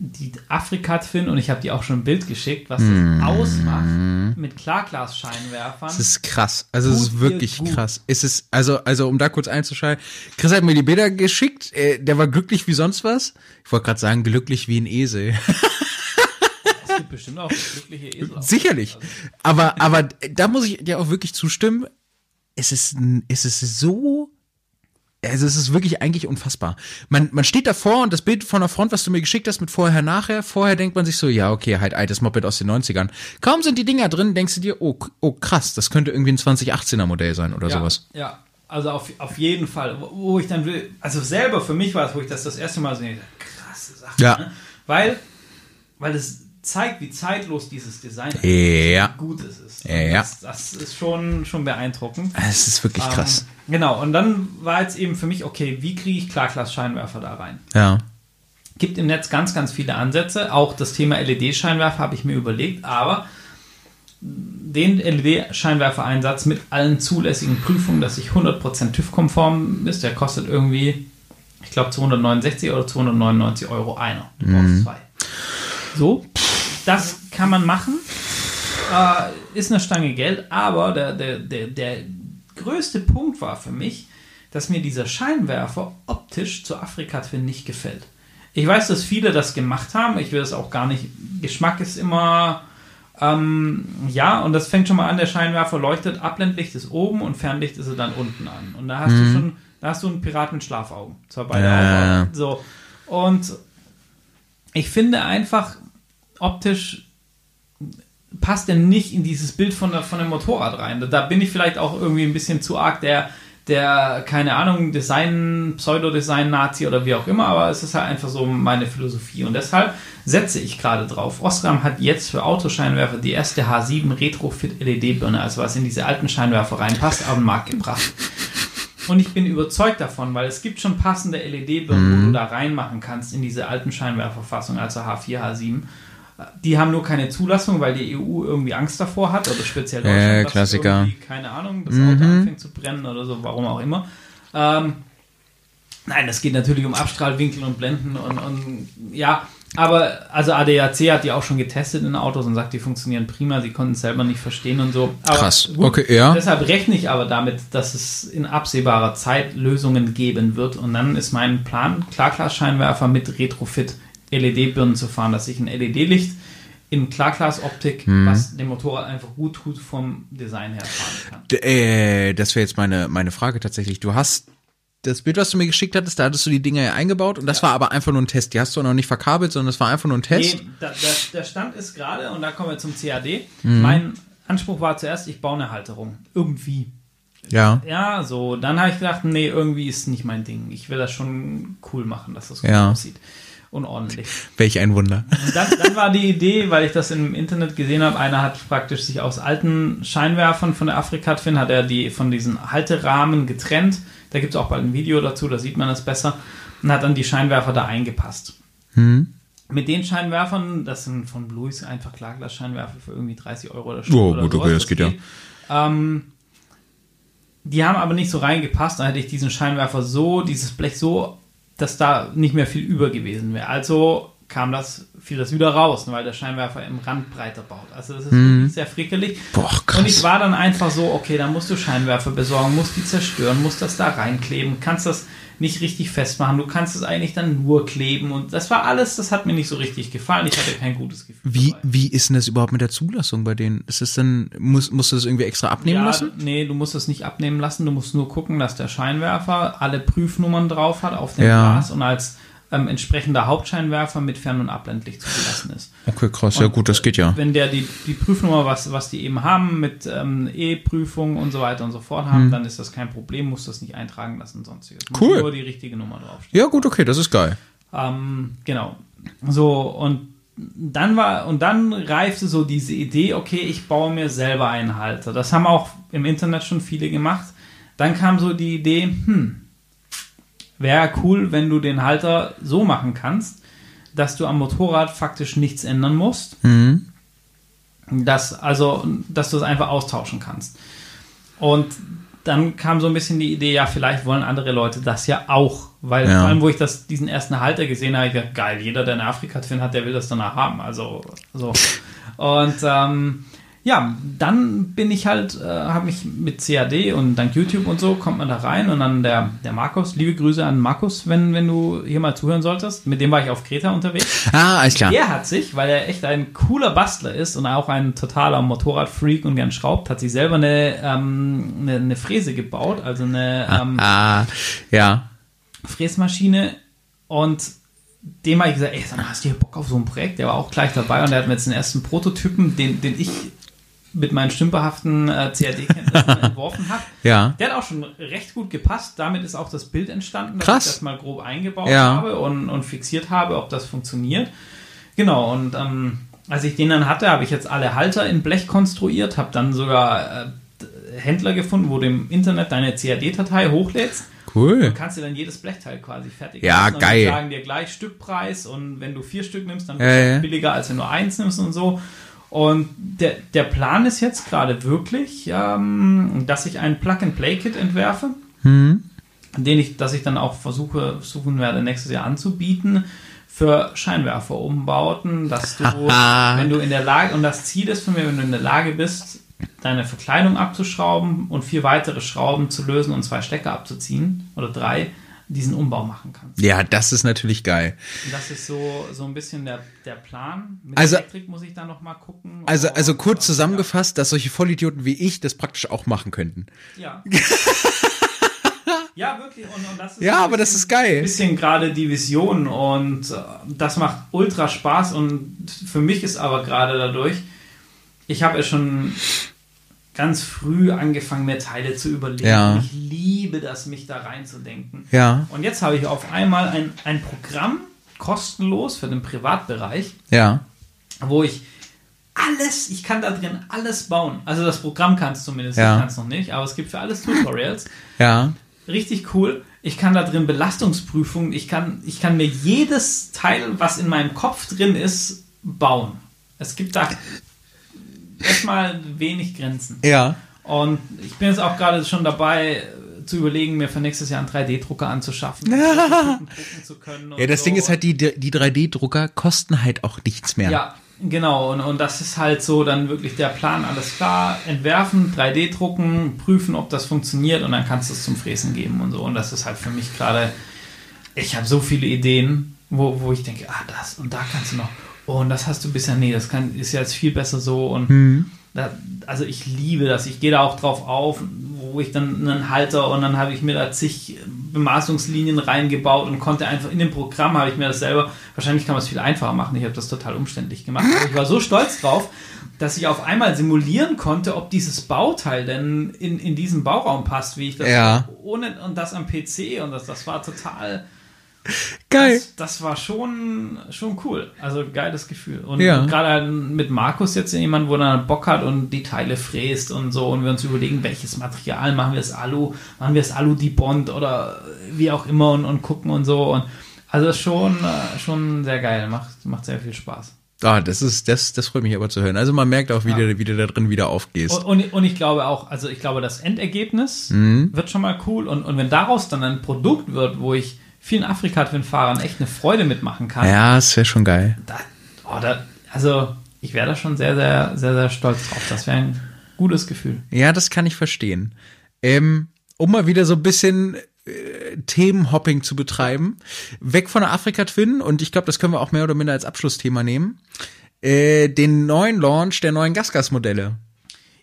Speaker 2: die Afrika Twin und ich habe die auch schon ein Bild geschickt, was das ausmacht mit Klarglas-Scheinwerfern.
Speaker 1: Das ist krass. Also es
Speaker 2: Tut
Speaker 1: ist
Speaker 2: dir
Speaker 1: wirklich
Speaker 2: gut.
Speaker 1: krass. Es ist, also, also um da kurz einzuschalten, Chris hat mir die Bilder geschickt, äh, der war glücklich wie sonst was. Ich wollte gerade sagen, glücklich wie ein Esel.
Speaker 2: Es gibt bestimmt auch glückliche Esel.
Speaker 1: Sicherlich. Aber, aber da muss ich dir auch wirklich zustimmen. Es ist, es ist so, also es ist wirklich eigentlich unfassbar. Man, man steht davor und das Bild von der Front, was du mir geschickt hast mit vorher, nachher, vorher denkt man sich so, ja, okay, halt altes Moped aus den 90ern. Kaum sind die Dinger drin, denkst du dir, oh, oh krass, das könnte irgendwie ein 2018er Modell sein oder
Speaker 2: ja,
Speaker 1: sowas.
Speaker 2: Ja, also auf, auf jeden Fall. Wo, ich dann will, also selber für mich war es, wo ich das das erste Mal sehe, krasse Sache.
Speaker 1: Ja.
Speaker 2: Ne? Weil, weil es zeigt, wie zeitlos dieses Design ist.
Speaker 1: Ja.
Speaker 2: Wie gut es ist.
Speaker 1: Ja.
Speaker 2: Das, das ist schon, schon beeindruckend.
Speaker 1: Es ist wirklich krass.
Speaker 2: Ähm, genau, und dann war jetzt eben für mich, okay, wie kriege ich Klarglas-Scheinwerfer da rein?
Speaker 1: Ja.
Speaker 2: Gibt im Netz ganz, ganz viele Ansätze. Auch das Thema LED-Scheinwerfer habe ich mir überlegt, aber den LED-Scheinwerfer-Einsatz mit allen zulässigen Prüfungen, dass ich 100% TÜV-konform ist, der kostet irgendwie, ich glaube, 269 oder 299 Euro einer. Du brauchst zwei. So, das kann man machen. Äh, ist eine Stange Geld, aber der, der, der, der größte Punkt war für mich, dass mir dieser Scheinwerfer optisch zu Afrika Twin nicht gefällt. Ich weiß, dass viele das gemacht haben. Ich will das auch gar nicht. Geschmack ist immer. Ähm, ja, und das fängt schon mal an, der Scheinwerfer leuchtet, Abblendlicht ist oben und Fernlicht ist er dann unten an. Und da hast du schon, da hast du einen Pirat mit Schlafaugen. Zwar beide
Speaker 1: Ja.
Speaker 2: Augen. So. Und ich finde einfach optisch passt der nicht in dieses Bild von, der, von dem Motorrad rein. Da bin ich vielleicht auch irgendwie ein bisschen zu arg der, der keine Ahnung, Design, Pseudodesign-Nazi oder wie auch immer, aber es ist halt einfach so meine Philosophie und deshalb setze ich gerade drauf. Osram hat jetzt für Autoscheinwerfer die erste H7 Retrofit LED-Birne, also was in diese alten Scheinwerfer reinpasst, auf den Markt gebracht. Und ich bin überzeugt davon, weil es gibt schon passende LED-Birnen, wo du da reinmachen kannst in diese alten Scheinwerferfassung, also H4, H7. Die haben nur keine Zulassung, weil die EU irgendwie Angst davor hat, oder speziell Deutschland. dass
Speaker 1: Klassiker.
Speaker 2: Keine Ahnung, das Auto anfängt zu brennen oder so, warum auch immer. Ähm, nein, es geht natürlich um Abstrahlwinkel und Blenden und, und ja, aber also ADAC hat die auch schon getestet in Autos und sagt, die funktionieren prima, sie konnten es selber nicht verstehen und so. Aber
Speaker 1: Krass. Okay, ja.
Speaker 2: Deshalb rechne ich aber damit, dass es in absehbarer Zeit Lösungen geben wird. Und dann ist mein Plan, Klarglas-Scheinwerfer mit Retrofit LED-Birnen zu fahren, dass ich ein LED-Licht in Klarglas-Optik,
Speaker 1: Mhm.
Speaker 2: was dem Motorrad einfach gut tut, vom Design her fahren kann.
Speaker 1: Äh, das wäre jetzt meine, meine Frage tatsächlich. Du hast das Bild, was du mir geschickt hattest, da hattest du die Dinger ja eingebaut und das war aber einfach nur ein Test. Die hast du auch noch nicht verkabelt, sondern das war einfach nur ein Test.
Speaker 2: Nee, da, da, der Stand ist gerade, und da kommen wir zum CAD.
Speaker 1: Mhm.
Speaker 2: Mein Anspruch war zuerst, ich baue eine Halterung. Irgendwie.
Speaker 1: Ja.
Speaker 2: Ja, so. Dann habe ich gedacht, nee, irgendwie ist nicht mein Ding. Ich will das schon cool machen, dass das gut
Speaker 1: Ja.
Speaker 2: aussieht. Und ordentlich.
Speaker 1: Welch ein Wunder.
Speaker 2: Und dann, dann war die Idee, weil ich das im Internet gesehen habe, einer hat praktisch sich aus alten Scheinwerfern von der Afrika Twin, hat er die von diesen Halterahmen getrennt. Da gibt es auch bald ein Video dazu, da sieht man das besser. Und hat dann die Scheinwerfer da eingepasst.
Speaker 1: Hm?
Speaker 2: Mit den Scheinwerfern, das sind von Blues einfach Klarglas-Scheinwerfer für irgendwie 30 Euro oder Stück
Speaker 1: Oh, gut, okay, das geht ja.
Speaker 2: Ähm, die haben aber nicht so reingepasst. Dann hätte ich diesen Scheinwerfer so, dieses Blech so, dass da nicht mehr viel über gewesen wäre. Also kam das, fiel das wieder raus, ne, weil der Scheinwerfer im Rand breiter baut. Also das ist wirklich sehr frickelig.
Speaker 1: Mhm. Boah, krass.
Speaker 2: Und ich war dann einfach so, okay, dann musst du Scheinwerfer besorgen, musst die zerstören, musst das da reinkleben, kannst das nicht richtig festmachen. Du kannst es eigentlich dann nur kleben und das war alles, das hat mir nicht so richtig gefallen. Ich hatte kein gutes Gefühl.
Speaker 1: Wie,
Speaker 2: dabei.
Speaker 1: wie ist denn das überhaupt mit der Zulassung bei denen? Ist es denn, muss, musst du das irgendwie extra abnehmen
Speaker 2: ja,
Speaker 1: lassen?
Speaker 2: Nee, du musst es nicht abnehmen lassen. Du musst nur gucken, dass der Scheinwerfer alle Prüfnummern drauf hat auf dem
Speaker 1: Ja.
Speaker 2: Glas und als ähm, entsprechender Hauptscheinwerfer mit Fern- und Abblendlicht zugelassen ist.
Speaker 1: Okay, krass, ja
Speaker 2: Und,
Speaker 1: gut, das geht ja.
Speaker 2: Wenn der die, die Prüfnummer, was, was die eben haben, mit ähm, E-Prüfung und so weiter und so fort haben, dann ist das kein Problem, musst das nicht eintragen lassen, sonstiges. Muss
Speaker 1: Cool.
Speaker 2: Nur die richtige Nummer draufstehen.
Speaker 1: Ja gut, okay, das ist geil.
Speaker 2: Ähm, genau. So, und dann war, und dann reifte so diese Idee, okay, ich baue mir selber einen Halter. Das haben auch im Internet schon viele gemacht. Dann kam so die Idee, hm, wäre cool, wenn du den Halter so machen kannst, dass du am Motorrad faktisch nichts ändern musst.
Speaker 1: Mhm.
Speaker 2: Dass, also, dass du es einfach austauschen kannst. Und dann kam so ein bisschen die Idee, ja, vielleicht wollen andere Leute das ja auch. Weil
Speaker 1: Ja.
Speaker 2: vor allem, wo ich das, diesen ersten Halter gesehen habe, ich gedacht, geil, jeder, der eine Afrika-Twin hat, der will das danach haben. Also, so. Und ähm, ja, dann bin ich halt, äh, habe mich mit CAD und dank YouTube und so kommt man da rein und dann der, der Markus, liebe Grüße an Markus, wenn, wenn du hier mal zuhören solltest. Mit dem war ich auf Kreta unterwegs.
Speaker 1: Ah, alles klar.
Speaker 2: Er hat sich, weil er echt ein cooler Bastler ist und auch ein totaler Motorradfreak und gern schraubt, hat sich selber eine, ähm, eine, eine Fräse gebaut, also eine ähm,
Speaker 1: Ah, ja.
Speaker 2: Fräsmaschine und dem habe ich gesagt, ey, sag mal, hast du hier Bock auf so ein Projekt? Der war auch gleich dabei und der hat mir jetzt den ersten Prototypen, den, den ich mit meinen stümperhaften äh, CAD-Kenntnissen entworfen habe.
Speaker 1: Ja.
Speaker 2: Der hat auch schon recht gut gepasst. Damit ist auch das Bild entstanden, dass
Speaker 1: Krass.
Speaker 2: ich das mal grob eingebaut
Speaker 1: Ja.
Speaker 2: habe und, und fixiert habe, ob das funktioniert. Genau, und ähm, als ich den dann hatte, habe ich jetzt alle Halter in Blech konstruiert, habe dann sogar äh, Händler gefunden, wo du im Internet deine CAD-Datei hochlädst.
Speaker 1: Cool.
Speaker 2: Du kannst dir dann jedes Blechteil quasi fertig
Speaker 1: Ja,
Speaker 2: und
Speaker 1: geil.
Speaker 2: Die sagen dir gleich Stückpreis und wenn du vier Stück nimmst, dann
Speaker 1: Ja,
Speaker 2: ist es
Speaker 1: ja.
Speaker 2: billiger, als wenn du eins nimmst und so. Und der, der Plan ist jetzt gerade wirklich, ähm, dass ich ein Plug-and-Play-Kit entwerfe,
Speaker 1: Hm.
Speaker 2: den ich, dass ich dann auch versuche, versuchen werde, nächstes Jahr anzubieten für Scheinwerferumbauten, dass du, wenn du in der Lage, und das Ziel ist von mir, wenn du in der Lage bist, deine Verkleidung abzuschrauben und vier weitere Schrauben zu lösen und zwei Stecker abzuziehen oder drei, diesen Umbau machen kannst.
Speaker 1: Ja, das ist natürlich geil.
Speaker 2: Und das ist so, so ein bisschen der, der Plan. Mit
Speaker 1: Also-
Speaker 2: Elektrik muss ich dann noch mal gucken.
Speaker 1: Also, also
Speaker 2: Und,
Speaker 1: kurz zusammengefasst, dass solche Vollidioten wie ich das praktisch auch machen könnten.
Speaker 2: Ja. ja, wirklich. Und, und das ist
Speaker 1: Ja, aber das ist geil.
Speaker 2: Ein bisschen gerade die Vision und äh, das macht ultra Spaß und für mich ist aber gerade dadurch, ich habe ja schon ganz früh angefangen, mir Teile zu überlegen.
Speaker 1: Ja.
Speaker 2: Ich liebe das, mich da reinzudenken.
Speaker 1: Ja,
Speaker 2: Und jetzt habe ich auf einmal ein, ein Programm kostenlos für den Privatbereich,
Speaker 1: ja.
Speaker 2: wo ich alles, ich kann da drin alles bauen. Also das Programm kann es zumindest,
Speaker 1: Ja.
Speaker 2: ich kann es noch nicht, aber es gibt für alles Tutorials.
Speaker 1: Ja.
Speaker 2: Richtig cool. Ich kann da drin Belastungsprüfungen, ich kann, ich kann mir jedes Teil, was in meinem Kopf drin ist, bauen. Es gibt da erstmal wenig Grenzen.
Speaker 1: Ja.
Speaker 2: Und ich bin jetzt auch gerade schon dabei, zu überlegen, mir für nächstes Jahr einen 3D-Drucker anzuschaffen, um drucken zu können.
Speaker 1: Ja, das
Speaker 2: so.
Speaker 1: Ding ist halt, die, die 3D-Drucker kosten halt auch nichts mehr.
Speaker 2: Ja, genau. Und, und das ist halt so dann wirklich der Plan. Alles klar, entwerfen, 3D drucken, prüfen, ob das funktioniert und dann kannst du es zum Fräsen geben und so. Und das ist halt für mich gerade, ich habe so viele Ideen, wo, wo ich denke, ah, das und da kannst du noch. Oh, und das hast du bisher, nee, das kann, ist jetzt viel besser so. Und
Speaker 1: Mhm.
Speaker 2: da, also ich liebe das. Ich gehe da auch drauf auf, wo ich dann einen Halter und dann habe ich mir da zig Bemaßungslinien reingebaut und konnte einfach in dem Programm habe ich mir das selber, wahrscheinlich kann man es viel einfacher machen, ich habe das total umständlich gemacht, aber ich war so stolz drauf, dass ich auf einmal simulieren konnte, ob dieses Bauteil denn in, in diesen Bauraum passt, wie ich das
Speaker 1: Ja.
Speaker 2: ohne und das am PC und das, das war total
Speaker 1: Geil.
Speaker 2: das, das war schon, schon cool. Also geiles Gefühl. Und
Speaker 1: Ja.
Speaker 2: gerade halt mit Markus jetzt jemand, wo dann Bock hat und die Teile fräst und so und wir uns überlegen, welches Material machen wir es Alu, machen wir es Alu die Bond oder wie auch immer und, und gucken und so. Und also schon, äh, schon sehr geil. Macht, macht sehr viel Spaß.
Speaker 1: Ah, das ist, das, das freut mich aber zu hören. Also man merkt auch, wie,
Speaker 2: Ja.
Speaker 1: du, wie du da drin wieder aufgehst.
Speaker 2: Und, und, und ich glaube auch, also ich glaube, das Endergebnis
Speaker 1: Mhm.
Speaker 2: wird schon mal cool. Und, und wenn daraus dann ein Produkt wird, wo ich vielen Afrika-Twin-Fahrern echt eine Freude mitmachen kann,
Speaker 1: ja, das wäre schon geil.
Speaker 2: da, oh, da, also ich wäre da schon sehr, sehr, sehr, sehr stolz drauf. Das wäre ein gutes Gefühl.
Speaker 1: Ja, das kann ich verstehen. Ähm, um mal wieder so ein bisschen äh, Themenhopping zu betreiben. Weg von der Afrika Twin und ich glaube, das können wir auch mehr oder minder als Abschlussthema nehmen. Äh, den neuen Launch der neuen Gasgas-Modelle.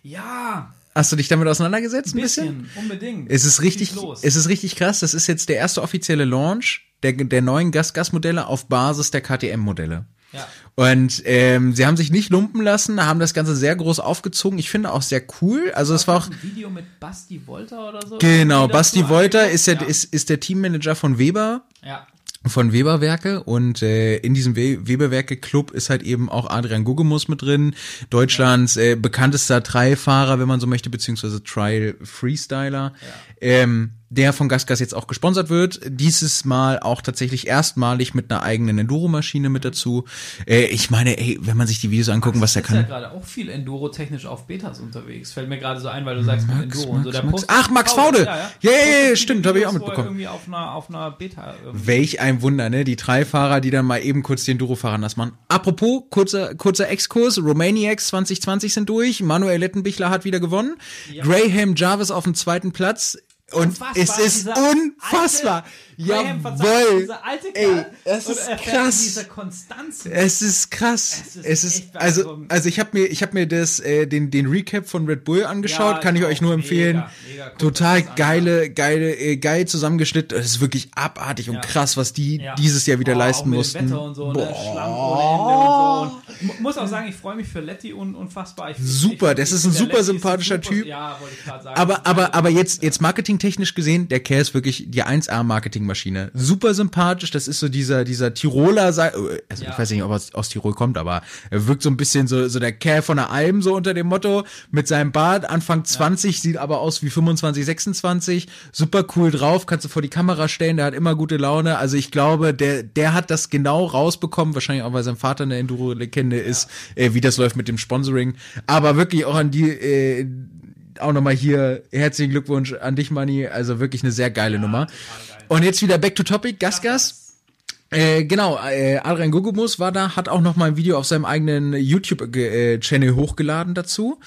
Speaker 2: Ja,
Speaker 1: Hast du dich damit auseinandergesetzt ein
Speaker 2: ein
Speaker 1: bisschen?
Speaker 2: bisschen, unbedingt.
Speaker 1: Es ist richtig, es ist richtig krass. Das ist jetzt der erste offizielle Launch der, der neuen Gas-Gas-Modelle auf Basis der KTM-Modelle.
Speaker 2: ja.
Speaker 1: Und ähm, sie haben sich nicht lumpen lassen, haben das Ganze sehr groß aufgezogen. Ich finde auch sehr cool. Also es war auch
Speaker 2: ein Video mit Basti Wolter oder so.
Speaker 1: genau. Basti Wolter ist, der,
Speaker 2: ja.
Speaker 1: ist ist der Teammanager von Weber
Speaker 2: Ja.
Speaker 1: Von Weberwerke und äh, in diesem We Weberwerke Club ist halt eben auch Adrian Gugemus mit drin, Deutschlands äh, bekanntester Trailfahrer, wenn man so möchte, beziehungsweise Trail Freestyler, ähm, der von Gasgas jetzt auch gesponsert wird. Dieses Mal auch tatsächlich erstmalig mit einer eigenen Enduro-Maschine mit dazu. Äh, ich meine, ey, wenn man sich die Videos angucken, was der
Speaker 2: ist ja
Speaker 1: kann.
Speaker 2: gerade auch viel Enduro-technisch auf Betas unterwegs. Fällt mir gerade so ein, weil du sagst mit
Speaker 1: Max,
Speaker 2: Enduro und so.
Speaker 1: Max,
Speaker 2: Der
Speaker 1: Max. Ach, Max Faude. Ja, ja, ja,
Speaker 2: Postet
Speaker 1: stimmt,
Speaker 2: viele
Speaker 1: hab ich auch mitbekommen.
Speaker 2: Irgendwie auf einer, auf einer Beta. irgendwie-
Speaker 1: Welch ein Wunder, ne? Die Trailfahrer, die dann mal eben kurz die Enduro-Fahrer nass machen. Apropos, kurzer, kurzer Exkurs. Romaniacs 2020 sind durch. Manuel Lettenbichler hat wieder gewonnen. Graham Jarvis auf dem zweiten Platz. Und es ist unfassbar.
Speaker 2: Graham, verzeih,
Speaker 1: Jawohl.
Speaker 2: Dieser alte
Speaker 1: Ey,
Speaker 2: Kerl.
Speaker 1: es
Speaker 2: und
Speaker 1: ist krass.
Speaker 2: mit Dieser Konstanz.
Speaker 1: Es ist krass.
Speaker 2: Es ist
Speaker 1: Es ist, also, also ich habe mir, ich habe mir das, äh, den, den Recap von Red Bull angeschaut,
Speaker 2: Ja,
Speaker 1: kann ich euch nur
Speaker 2: Mega,
Speaker 1: empfehlen.
Speaker 2: mega. Guckt
Speaker 1: Total
Speaker 2: euch das an,
Speaker 1: geile, geile, äh, geil zusammengeschnitten. Das ist wirklich abartig und
Speaker 2: Ja.
Speaker 1: krass, was die
Speaker 2: Ja.
Speaker 1: dieses Jahr wieder
Speaker 2: Oh,
Speaker 1: leisten mussten.
Speaker 2: Wetter und so, ne?
Speaker 1: Boah.
Speaker 2: Schlamm ohne Ende und so. Und mu- muss auch sagen, ich freue mich für Letty un unfassbar. Ich,
Speaker 1: Super,
Speaker 2: ich,
Speaker 1: das
Speaker 2: ich
Speaker 1: ist ein super sympathischer
Speaker 2: super-
Speaker 1: Typ.
Speaker 2: Ja, wollte ich gerade sagen.
Speaker 1: Aber, aber, aber jetzt, jetzt marketingtechnisch gesehen, der Kerl ist wirklich die 1A-Marketingmaschine. Super sympathisch, das ist so dieser, dieser Tiroler, äh, also
Speaker 2: Ja.
Speaker 1: ich weiß nicht, ob er aus, aus Tirol kommt, aber er wirkt so ein bisschen so, so der Kerl von der Alm, so unter dem Motto, mit seinem Bart, Anfang 20, sieht aber aus wie 25, 26, super cool drauf, kannst du vor die Kamera stellen, der hat immer gute Laune, also ich glaube, der, der hat das genau rausbekommen, wahrscheinlich auch, weil sein Vater eine Enduro-Legende ist, äh, wie das läuft mit dem Sponsoring, aber wirklich auch an die, äh, auch nochmal hier herzlichen Glückwunsch an dich, Manni. Also wirklich eine sehr geile Nummer. Und jetzt wieder back to topic, Gasgas. Äh, genau, äh, Adrian Gugumus war da, hat auch noch mal ein Video auf seinem eigenen YouTube-Channel hochgeladen dazu.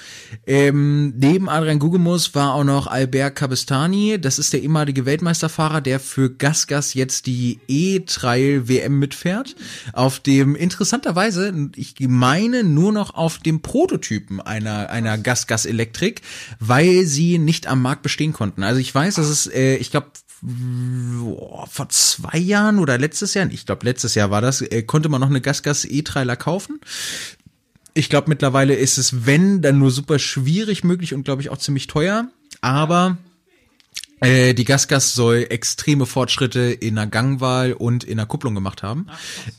Speaker 1: Ähm, neben Adrian Gugumus war auch noch Albert Cabestani, das ist der ehemalige Weltmeisterfahrer, der für Gasgas jetzt die E-Trail WM mitfährt. Auf dem, interessanterweise, ich meine nur noch auf dem Prototypen einer, einer Gasgas Elektrik, weil sie nicht am Markt bestehen konnten. Also ich weiß, dass es, äh, ich glaube, boah, vor zwei Jahren oder letztes Jahr, ich glaube letztes Jahr war das, äh, konnte man noch eine Gasgas E-Trailer kaufen. Ich glaube mittlerweile ist es, wenn, dann nur super schwierig möglich und glaube ich auch ziemlich teuer. Aber äh, die Gasgas soll extreme Fortschritte in der Gangwahl und in der Kupplung gemacht haben,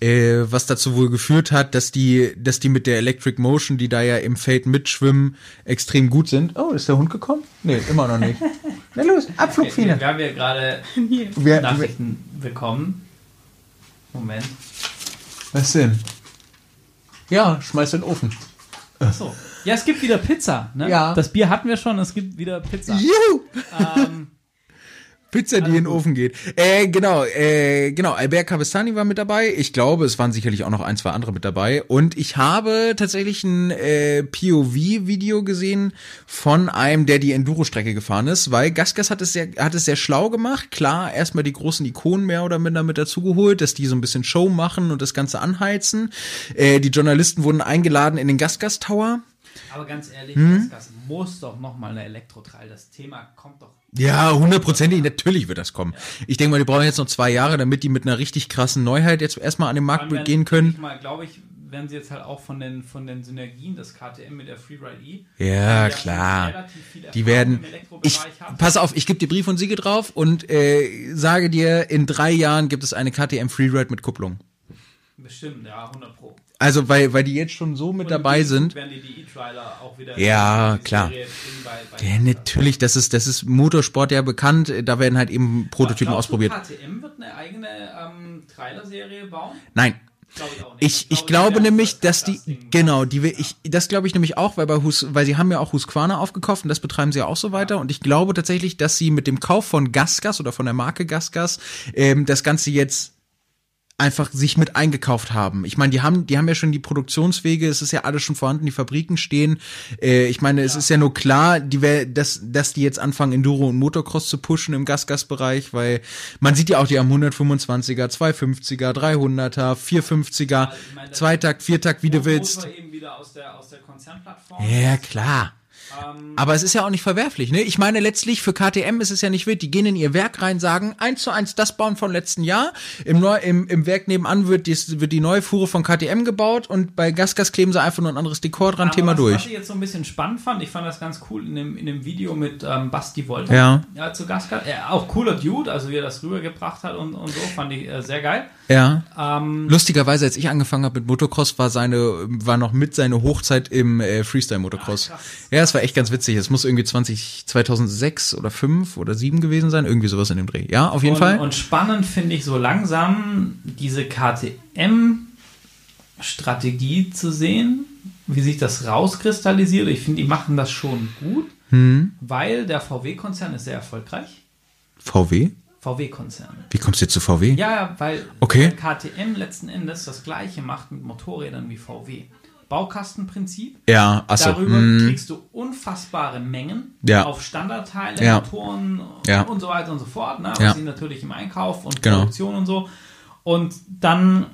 Speaker 1: äh, was dazu wohl geführt hat, dass die, dass die mit der Electric Motion, die da ja im Feld mitschwimmen, extrem gut sind. Oh, ist der Hund gekommen? Nee, immer noch nicht. Na los,
Speaker 2: wir,
Speaker 1: Abflugfine.
Speaker 2: wir haben ja gerade Nachrichten bekommen. Moment.
Speaker 1: Was denn? Ja, schmeiß in den Ofen.
Speaker 2: So. Ja, es gibt wieder Pizza. Ne?
Speaker 1: Ja.
Speaker 2: Das Bier hatten wir schon, es gibt wieder Pizza.
Speaker 1: Juhu!
Speaker 2: Ähm,
Speaker 1: Pizza, die in den Ofen geht. Äh, genau, äh, genau. Albert Cavestani war mit dabei. Ich glaube, es waren sicherlich auch noch ein, zwei andere mit dabei. Und ich habe tatsächlich ein äh, POV-Video gesehen von einem, der die Enduro-Strecke gefahren ist, weil Gasgas hat es sehr, hat es sehr schlau gemacht. Klar, erstmal die großen Ikonen mehr oder minder mit dazugeholt, dass die so ein bisschen Show machen und das Ganze anheizen. Äh, die Journalisten wurden eingeladen in den Gasgas Tower.
Speaker 2: Aber ganz ehrlich,
Speaker 1: Hm?
Speaker 2: das, muss doch noch mal eine Elektrotrail. Das Thema kommt doch.
Speaker 1: Ja, hundertprozentig, natürlich wird das kommen. Ich denke mal, die brauchen jetzt noch zwei Jahre, damit die mit einer richtig krassen Neuheit jetzt erstmal an den Markt
Speaker 2: allem,
Speaker 1: gehen können.
Speaker 2: Ich mal, glaube ich, werden sie jetzt halt auch von den, von den Synergien des KTM mit der Freeride E.
Speaker 1: Ja, klar. Die werden. Ich,
Speaker 2: haben.
Speaker 1: pass auf, ich gebe dir Brief und Siegel drauf und äh, sage dir, in drei Jahren gibt es eine KTM Freeride mit Kupplung.
Speaker 2: Bestimmt, ja, 100 Pro.
Speaker 1: Also, weil, weil die jetzt schon so mit dabei sind.
Speaker 2: Gegenzug werden die die E-Trailer auch wieder
Speaker 1: Ja, klar.
Speaker 2: Bei, bei
Speaker 1: Ja, natürlich, das ist, das ist Motorsport ja bekannt, da werden halt eben Prototypen ausprobiert.
Speaker 2: KTM wird eine eigene ähm, Trailer-Serie bauen?
Speaker 1: Nein,
Speaker 2: Glaube ich.
Speaker 1: Ich, ich
Speaker 2: die
Speaker 1: glaube
Speaker 2: werden
Speaker 1: nämlich,
Speaker 2: das
Speaker 1: dass die,
Speaker 2: Gasgas-Ding
Speaker 1: genau, die will ich, das glaube ich nämlich auch, weil bei Hus, weil sie haben ja auch Husqvarna aufgekauft und das betreiben sie ja auch so weiter und ich glaube tatsächlich, dass sie mit dem Kauf von Gasgas oder von der Marke Gasgas ähm, das Ganze jetzt einfach sich mit eingekauft haben. Ich meine, die haben, die haben ja schon die Produktionswege, es ist ja alles schon vorhanden, die Fabriken stehen. Äh, ich meine, es ist ja nur klar, die, dass, dass die jetzt anfangen, Enduro und Motocross zu pushen im Gas-Gas-Bereich, weil man sieht ja auch, die haben 125er, 250er, 300er, 450er, Zweitakt, Viertakt, wie du willst. Ja, klar. Ähm, Aber es ist ja auch nicht verwerflich, ne? Ich meine, letztlich für KTM ist es ja nicht wild. Die gehen in ihr Werk rein, sagen eins zu eins das bauen von letzten Jahr. Im, Neu im, im Werk nebenan wird die, wird die neue Fuhre von KTM gebaut und bei Gasgas kleben sie einfach nur ein anderes Dekor dran, Aber Thema
Speaker 2: was,
Speaker 1: durch.
Speaker 2: Was ich jetzt so ein bisschen spannend fand, ich fand das ganz cool in dem, in dem Video mit ähm, Basti Wolter.
Speaker 1: Ja.
Speaker 2: ja zu Gasgas. Ja, auch cooler Dude, also wie er das rübergebracht hat und, und so, fand ich äh, sehr geil.
Speaker 1: Ja. Ähm, Lustigerweise, als ich angefangen habe mit Motocross, war seine, war noch mit seine Hochzeit im äh, Freestyle Motocross. Ah, ja, es war echt ganz witzig. Es muss irgendwie 20, 2006 oder 5 oder 7 gewesen sein, irgendwie sowas in dem Dreh. Ja, auf jeden
Speaker 2: und,
Speaker 1: Fall.
Speaker 2: Und spannend finde ich so langsam diese KTM-Strategie zu sehen, wie sich das rauskristallisiert. Ich finde, die machen das schon gut, hm. weil der VW-Konzern ist sehr erfolgreich.
Speaker 1: VW?
Speaker 2: VW-Konzern.
Speaker 1: Wie kommst du jetzt zu VW?
Speaker 2: Ja, weil
Speaker 1: okay.
Speaker 2: KTM letzten Endes das gleiche macht mit Motorrädern wie VW. Baukastenprinzip.
Speaker 1: Ja, achso.
Speaker 2: Darüber mm. kriegst du unfassbare Mengen
Speaker 1: ja.
Speaker 2: auf Standardteile,
Speaker 1: ja.
Speaker 2: Motoren
Speaker 1: ja.
Speaker 2: und so weiter und so fort. Ne?
Speaker 1: Ja.
Speaker 2: natürlich im Einkauf und
Speaker 1: genau.
Speaker 2: Produktion und so. Und dann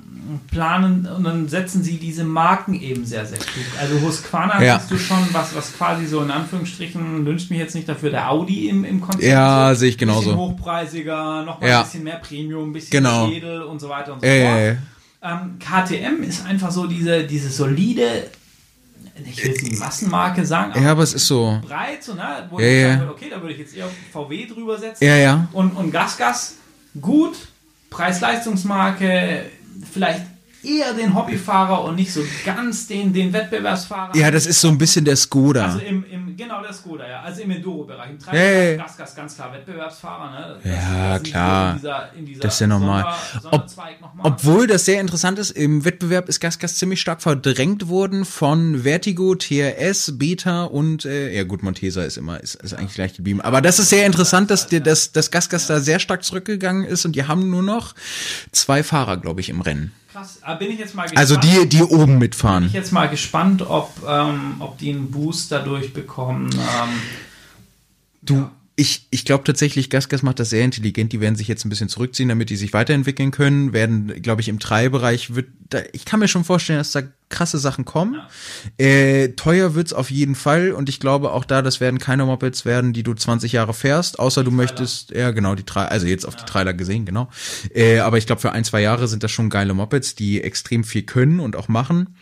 Speaker 2: planen und dann setzen sie diese Marken eben sehr, sehr klug. Also Husqvarna
Speaker 1: ja.
Speaker 2: siehst du schon, was, was quasi so in Anführungsstrichen, wünscht mich jetzt nicht dafür, der Audi im, im Konzept.
Speaker 1: Ja, sehe ich genauso. Ein
Speaker 2: bisschen hochpreisiger, nochmal
Speaker 1: ja.
Speaker 2: ein bisschen mehr Premium, ein bisschen
Speaker 1: genau.
Speaker 2: edel und so weiter und so fort.
Speaker 1: Ja,
Speaker 2: ähm, KTM ist einfach so diese, diese solide, ich will jetzt nicht Massenmarke sagen,
Speaker 1: aber, ja, aber es ist so
Speaker 2: breit, so, ne? wo
Speaker 1: ja,
Speaker 2: ich
Speaker 1: ja.
Speaker 2: sagen würde, okay, da würde ich jetzt eher VW drüber setzen.
Speaker 1: Ja, ja.
Speaker 2: Und, und Gas, Gas, gut, Preis-Leistungsmarke, vielleicht eher den Hobbyfahrer und nicht so ganz den, den Wettbewerbsfahrer.
Speaker 1: Ja, das ist so ein bisschen der Skoda.
Speaker 2: Also im, im genau der Skoda, ja. Also im Enduro-Bereich. Im
Speaker 1: ja, ja.
Speaker 2: Gas, Gas, ganz klar Wettbewerbsfahrer, ne?
Speaker 1: Das, ja, das klar.
Speaker 2: In dieser, in dieser
Speaker 1: das ist ja normal.
Speaker 2: Sonder, Ob,
Speaker 1: obwohl das sehr interessant ist, im Wettbewerb ist Gas, Gas ziemlich stark verdrängt worden von Vertigo, TRS, Beta und, äh, ja gut, Montesa ist immer, ist, ist eigentlich gleich geblieben. Aber das ist sehr interessant, dass, die, dass, dass Gas, Gas da sehr stark zurückgegangen ist und die haben nur noch zwei Fahrer, glaube ich, im Rennen.
Speaker 2: Krass, aber bin ich jetzt mal gespannt.
Speaker 1: Also die, die oben mitfahren.
Speaker 2: Bin ich jetzt mal gespannt, ob, ähm, ob die einen Boost dadurch bekommen. Ähm,
Speaker 1: du, ja. Ich, ich glaube tatsächlich, Gasgas macht das sehr intelligent. Die werden sich jetzt ein bisschen zurückziehen, damit die sich weiterentwickeln können. Werden, glaube ich, im Treibereich wird, da, ich kann mir schon vorstellen, dass da krasse Sachen kommen. Ja. Äh, teuer wird's auf jeden Fall und ich glaube auch da, das werden keine Mopeds werden, die du 20 Jahre fährst, außer die du Trailer. möchtest, ja genau, die Trailer, also jetzt auf ja. die Trailer gesehen, genau. Äh, aber ich glaube für ein, zwei Jahre sind das schon geile Mopeds, die extrem viel können und auch machen.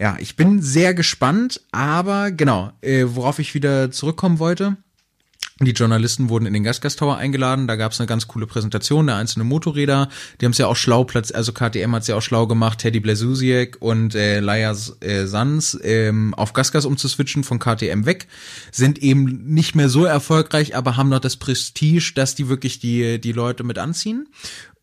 Speaker 1: Ja, ich bin sehr gespannt, aber genau, äh, worauf ich wieder zurückkommen wollte, die Journalisten wurden in den Gasgas Tower eingeladen. Da gab es eine ganz coole Präsentation der einzelnen Motorräder. Die haben es ja auch schlau platz, also KTM hat es ja auch schlau gemacht, Teddy Blazusiek und äh, Laia äh, Sans ähm, auf Gasgas umzuswitchen von KTM weg, sind eben nicht mehr so erfolgreich, aber haben noch das Prestige, dass die wirklich die die Leute mit anziehen.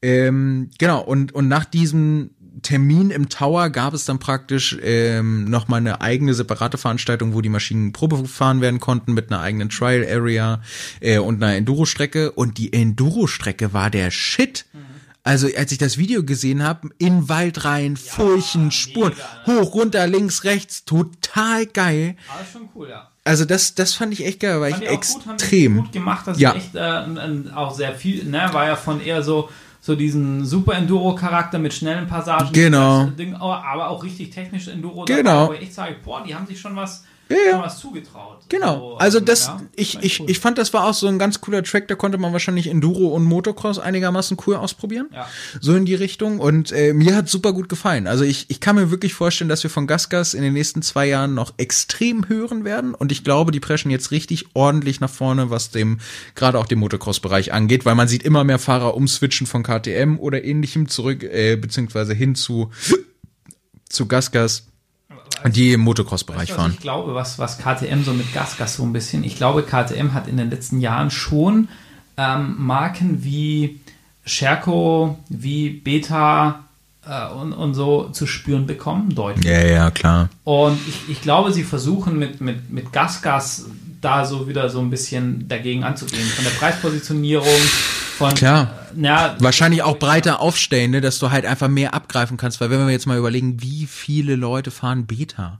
Speaker 1: Ähm, genau und und nach diesem Termin im Tower gab es dann praktisch ähm, noch mal eine eigene separate Veranstaltung, wo die Maschinen Probe gefahren werden konnten mit einer eigenen Trial Area äh, und einer Enduro-Strecke. Und die Enduro-Strecke war der Shit. Mhm. Also als ich das Video gesehen habe, in Wald rein, ja, Furchen, Spuren, mega, ne? hoch, runter, links, rechts, total geil.
Speaker 2: Aber schon cool, ja.
Speaker 1: Also das, das fand ich echt geil, weil ich extrem
Speaker 2: gut, gut gemacht, das
Speaker 1: ja.
Speaker 2: echt äh, auch sehr viel, ne, war ja von eher so so diesen Super Enduro-Charakter mit schnellen Passagen.
Speaker 1: Genau.
Speaker 2: Ding, aber auch richtig technisch Enduro.
Speaker 1: Genau.
Speaker 2: Dabei, wo ich echt sage, boah, die haben sich schon was
Speaker 1: ja, ja.
Speaker 2: was zugetraut.
Speaker 1: Genau. Also, also das, ja, ich, ich, cool. ich fand, das war auch so ein ganz cooler Track, da konnte man wahrscheinlich Enduro und Motocross einigermaßen cool ausprobieren.
Speaker 2: Ja.
Speaker 1: So in die Richtung. Und äh, mir hat super gut gefallen. Also ich, ich kann mir wirklich vorstellen, dass wir von Gasgas in den nächsten zwei Jahren noch extrem hören werden. Und ich glaube, die preschen jetzt richtig ordentlich nach vorne, was dem, gerade auch dem Motocross-Bereich angeht, weil man sieht immer mehr Fahrer umswitchen von KTM oder ähnlichem zurück, äh, beziehungsweise hin zu, zu Gasgas die im Motocross-Bereich fahren.
Speaker 2: Ich glaube, was, was KTM so mit Gasgas so ein bisschen, ich glaube, KTM hat in den letzten Jahren schon ähm, Marken wie Sherco, wie Beta äh, und, und so zu spüren bekommen, deutlich.
Speaker 1: Ja, ja, klar.
Speaker 2: Und ich, ich glaube, sie versuchen mit, mit, mit Gasgas da so wieder so ein bisschen dagegen anzugehen. Von der Preispositionierung, von
Speaker 1: Klar.
Speaker 2: äh, ja,
Speaker 1: Wahrscheinlich auch breiter aufstellen, ne, dass du halt einfach mehr abgreifen kannst, weil wenn wir jetzt mal überlegen, wie viele Leute fahren Beta.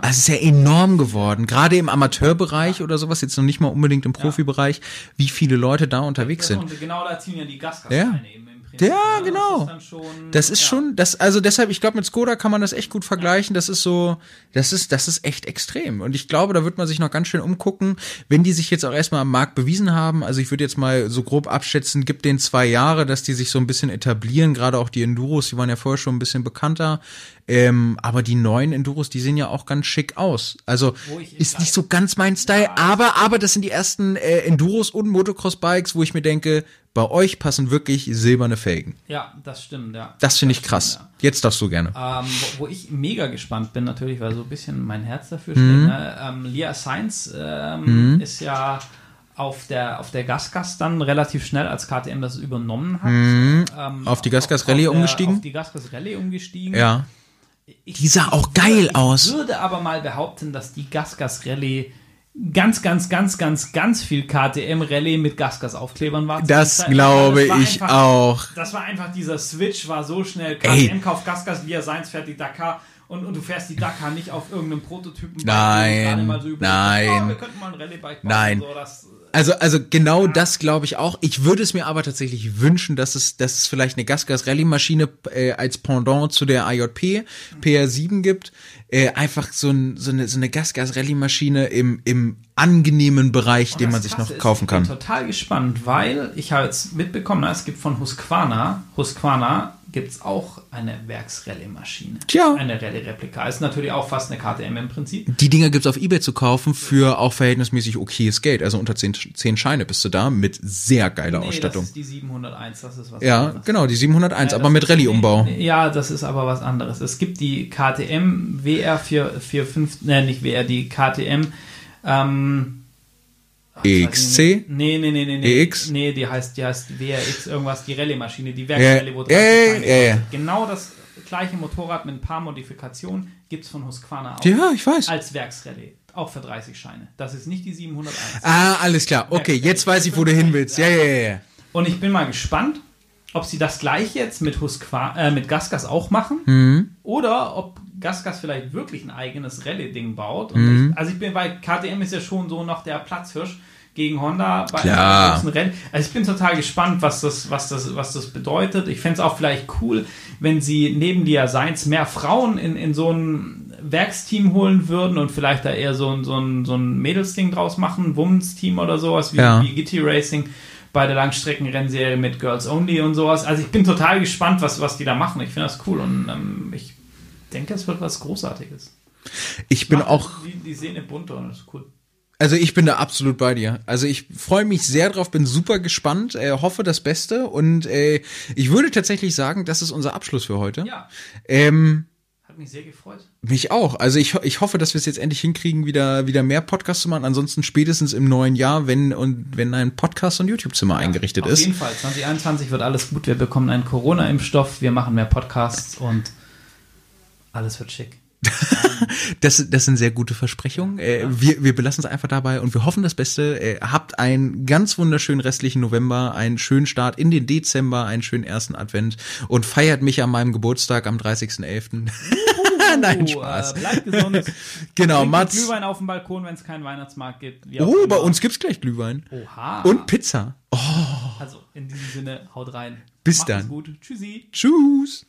Speaker 1: Also es ist ja enorm geworden, gerade im Amateurbereich oder sowas, jetzt noch nicht mal unbedingt im Profibereich, wie viele Leute da unterwegs sind.
Speaker 2: Und genau da ziehen ja die Gasgas
Speaker 1: Ja.
Speaker 2: eben.
Speaker 1: Ja,
Speaker 2: ne?
Speaker 1: genau.
Speaker 2: Das ist, schon,
Speaker 1: Das ist
Speaker 2: ja.
Speaker 1: schon, das, also deshalb, ich glaube, mit Skoda kann man das echt gut vergleichen. Das ist so, das ist, das ist echt extrem. Und ich glaube, da wird man sich noch ganz schön umgucken, wenn die sich jetzt auch erstmal am Markt bewiesen haben. Also ich würde jetzt mal so grob abschätzen, gibt denen zwei Jahre, dass die sich so ein bisschen etablieren. Gerade auch die Enduros, die waren ja vorher schon ein bisschen bekannter. Ähm, aber die neuen Enduros, die sehen ja auch ganz schick aus. Also ist nicht so ganz mein Style, aber, aber das sind die ersten äh, Enduros und Motocross-Bikes, wo ich mir denke, bei euch passen wirklich silberne Felgen.
Speaker 2: Ja, das stimmt, ja.
Speaker 1: Das finde ich krass.
Speaker 2: stimmt,
Speaker 1: Jetzt darfst du gerne.
Speaker 2: Ähm, wo, wo ich mega gespannt bin, natürlich, weil so ein bisschen mein Herz dafür
Speaker 1: Mhm.
Speaker 2: schlägt. Ne? Ähm, Lia Sainz ähm, ist ja auf der, auf der Gasgas dann relativ schnell, als KTM das übernommen hat. Ähm,
Speaker 1: Mhm. Auf die Gasgas Rallye umgestiegen?
Speaker 2: Auf die Gasgas Rallye umgestiegen.
Speaker 1: Ja.
Speaker 2: Ich,
Speaker 1: Die sah auch geil
Speaker 2: ich
Speaker 1: aus.
Speaker 2: würde aber mal behaupten, dass die Gasgas Rallye ganz, ganz, ganz, ganz, ganz viel KTM Rallye mit Gasgas Aufklebern war.
Speaker 1: Das
Speaker 2: Das
Speaker 1: glaube
Speaker 2: war
Speaker 1: ich
Speaker 2: einfach-
Speaker 1: auch.
Speaker 2: Das war einfach dieser Switch, war so schnell.
Speaker 1: Ey.
Speaker 2: KTM kauft Gasgas, Lia Seins fährt die Dakar und, und du fährst die Dakar nicht auf irgendeinem Prototypen.
Speaker 1: Nein,
Speaker 2: so
Speaker 1: nein.
Speaker 2: Oh, wir könnten mal ein Rallye-Bike bauen.
Speaker 1: Nein.
Speaker 2: So, das,
Speaker 1: Also, also genau das glaube ich auch. Ich würde es mir aber tatsächlich wünschen, dass es, dass es vielleicht eine Gasgas Rallye Maschine äh, als Pendant zu der AJP PR7 gibt. Äh, einfach so, ein, so eine, so eine Gasgas Rallye Maschine im, im angenehmen Bereich, den
Speaker 2: das
Speaker 1: man sich noch
Speaker 2: ist,
Speaker 1: kaufen
Speaker 2: Ich bin
Speaker 1: kann.
Speaker 2: total gespannt, weil ich habe jetzt mitbekommen, es gibt von Husqvarna, Husqvarna gibt es auch eine Werksrallye-Maschine.
Speaker 1: Tja.
Speaker 2: Eine Rallye-Replika. Ist natürlich auch fast eine KTM im Prinzip.
Speaker 1: Die Dinger gibt's auf Ebay zu kaufen für auch verhältnismäßig okayes Geld. Also unter 10, 10 Scheine bist du da mit sehr geiler
Speaker 2: Nee,
Speaker 1: Ausstattung.
Speaker 2: das ist die 701, das ist was
Speaker 1: Ja,
Speaker 2: anderes.
Speaker 1: genau, die 701,
Speaker 2: Ja,
Speaker 1: aber mit Rallye-Umbau.
Speaker 2: nee, Ja, das ist aber was anderes. Es gibt die KTM WR45, ne, nicht WR, die KTM ähm,
Speaker 1: EXC?
Speaker 2: Nee, nee, nee, nee, nee.
Speaker 1: EX?
Speaker 2: Nee, die heißt, die heißt WRX irgendwas, die Rallye-Maschine, die Werksrallye, wo
Speaker 1: ja,
Speaker 2: 30
Speaker 1: ja, ja, ja.
Speaker 2: Genau das gleiche Motorrad mit ein paar Modifikationen gibt es von Husqvarna auch.
Speaker 1: Ja, ich weiß.
Speaker 2: Als Werksrallye. Auch für 30 Scheine. Das ist nicht die 701.
Speaker 1: Ah, alles klar. Okay, jetzt weiß ich, wo du hin willst. Ja, ja, ja, ja.
Speaker 2: Und ich bin mal gespannt, ob sie das gleich jetzt mit, Husqvarna, äh, mit Gasgas auch machen
Speaker 1: Mhm.
Speaker 2: oder ob Gasgas vielleicht wirklich ein eigenes Rallye-Ding baut. Und
Speaker 1: Mhm.
Speaker 2: ich, also ich bin, weil KTM ist ja schon so noch der Platzhirsch gegen Honda bei
Speaker 1: Klar.
Speaker 2: einem Rennen. Also ich bin total gespannt, was das, was das, was das bedeutet. Ich fände es auch vielleicht cool, wenn sie neben Lia Seins mehr Frauen in, in so ein Werksteam holen würden und vielleicht da eher so ein, so ein, so ein Mädelsding draus machen, Women's-Team oder sowas, wie,
Speaker 1: Ja.
Speaker 2: wie Gitti Racing bei der Langstreckenrennserie mit Girls Only und sowas. Also ich bin total gespannt, was, was die da machen. Ich finde das cool und ähm, ich denke, es wird was Großartiges.
Speaker 1: Ich bin
Speaker 2: Macht
Speaker 1: auch,
Speaker 2: die, die Szene bunter und das ist cool.
Speaker 1: also ich bin da absolut bei dir. Also ich freue mich sehr drauf, bin super gespannt, äh, hoffe das Beste und äh, ich würde tatsächlich sagen, das ist unser Abschluss für heute.
Speaker 2: Ja,
Speaker 1: Ähm,
Speaker 2: hat mich sehr gefreut.
Speaker 1: mich auch. Also ich, ich hoffe, dass wir es jetzt endlich hinkriegen, wieder, wieder mehr Podcasts zu machen. Ansonsten spätestens im neuen Jahr, wenn und wenn ein Podcast- und YouTube-Zimmer eingerichtet
Speaker 2: Auf
Speaker 1: ist.
Speaker 2: jeden Fall, 2021 wird alles gut. Wir bekommen einen Corona-Impfstoff, wir machen mehr Podcasts und alles wird schick.
Speaker 1: Das, das sind sehr gute Versprechungen. Äh, wir, wir belassen es einfach dabei und wir hoffen das Beste. Äh, habt einen ganz wunderschönen restlichen November, einen schönen Start in den Dezember, einen schönen ersten Advent und feiert mich an meinem Geburtstag am 30.11. Nein, Spaß.
Speaker 2: Äh, bleibt gesund.
Speaker 1: Genau, Mats.
Speaker 2: Glühwein auf dem Balkon, wenn es keinen Weihnachtsmarkt gibt.
Speaker 1: Oh, bei uns gibt's gleich Glühwein.
Speaker 2: Oha.
Speaker 1: Und Pizza. Oh,
Speaker 2: Also, in diesem Sinne, haut rein.
Speaker 1: Bis
Speaker 2: Macht es
Speaker 1: dann.
Speaker 2: gut. Tschüssi.
Speaker 1: tschüss.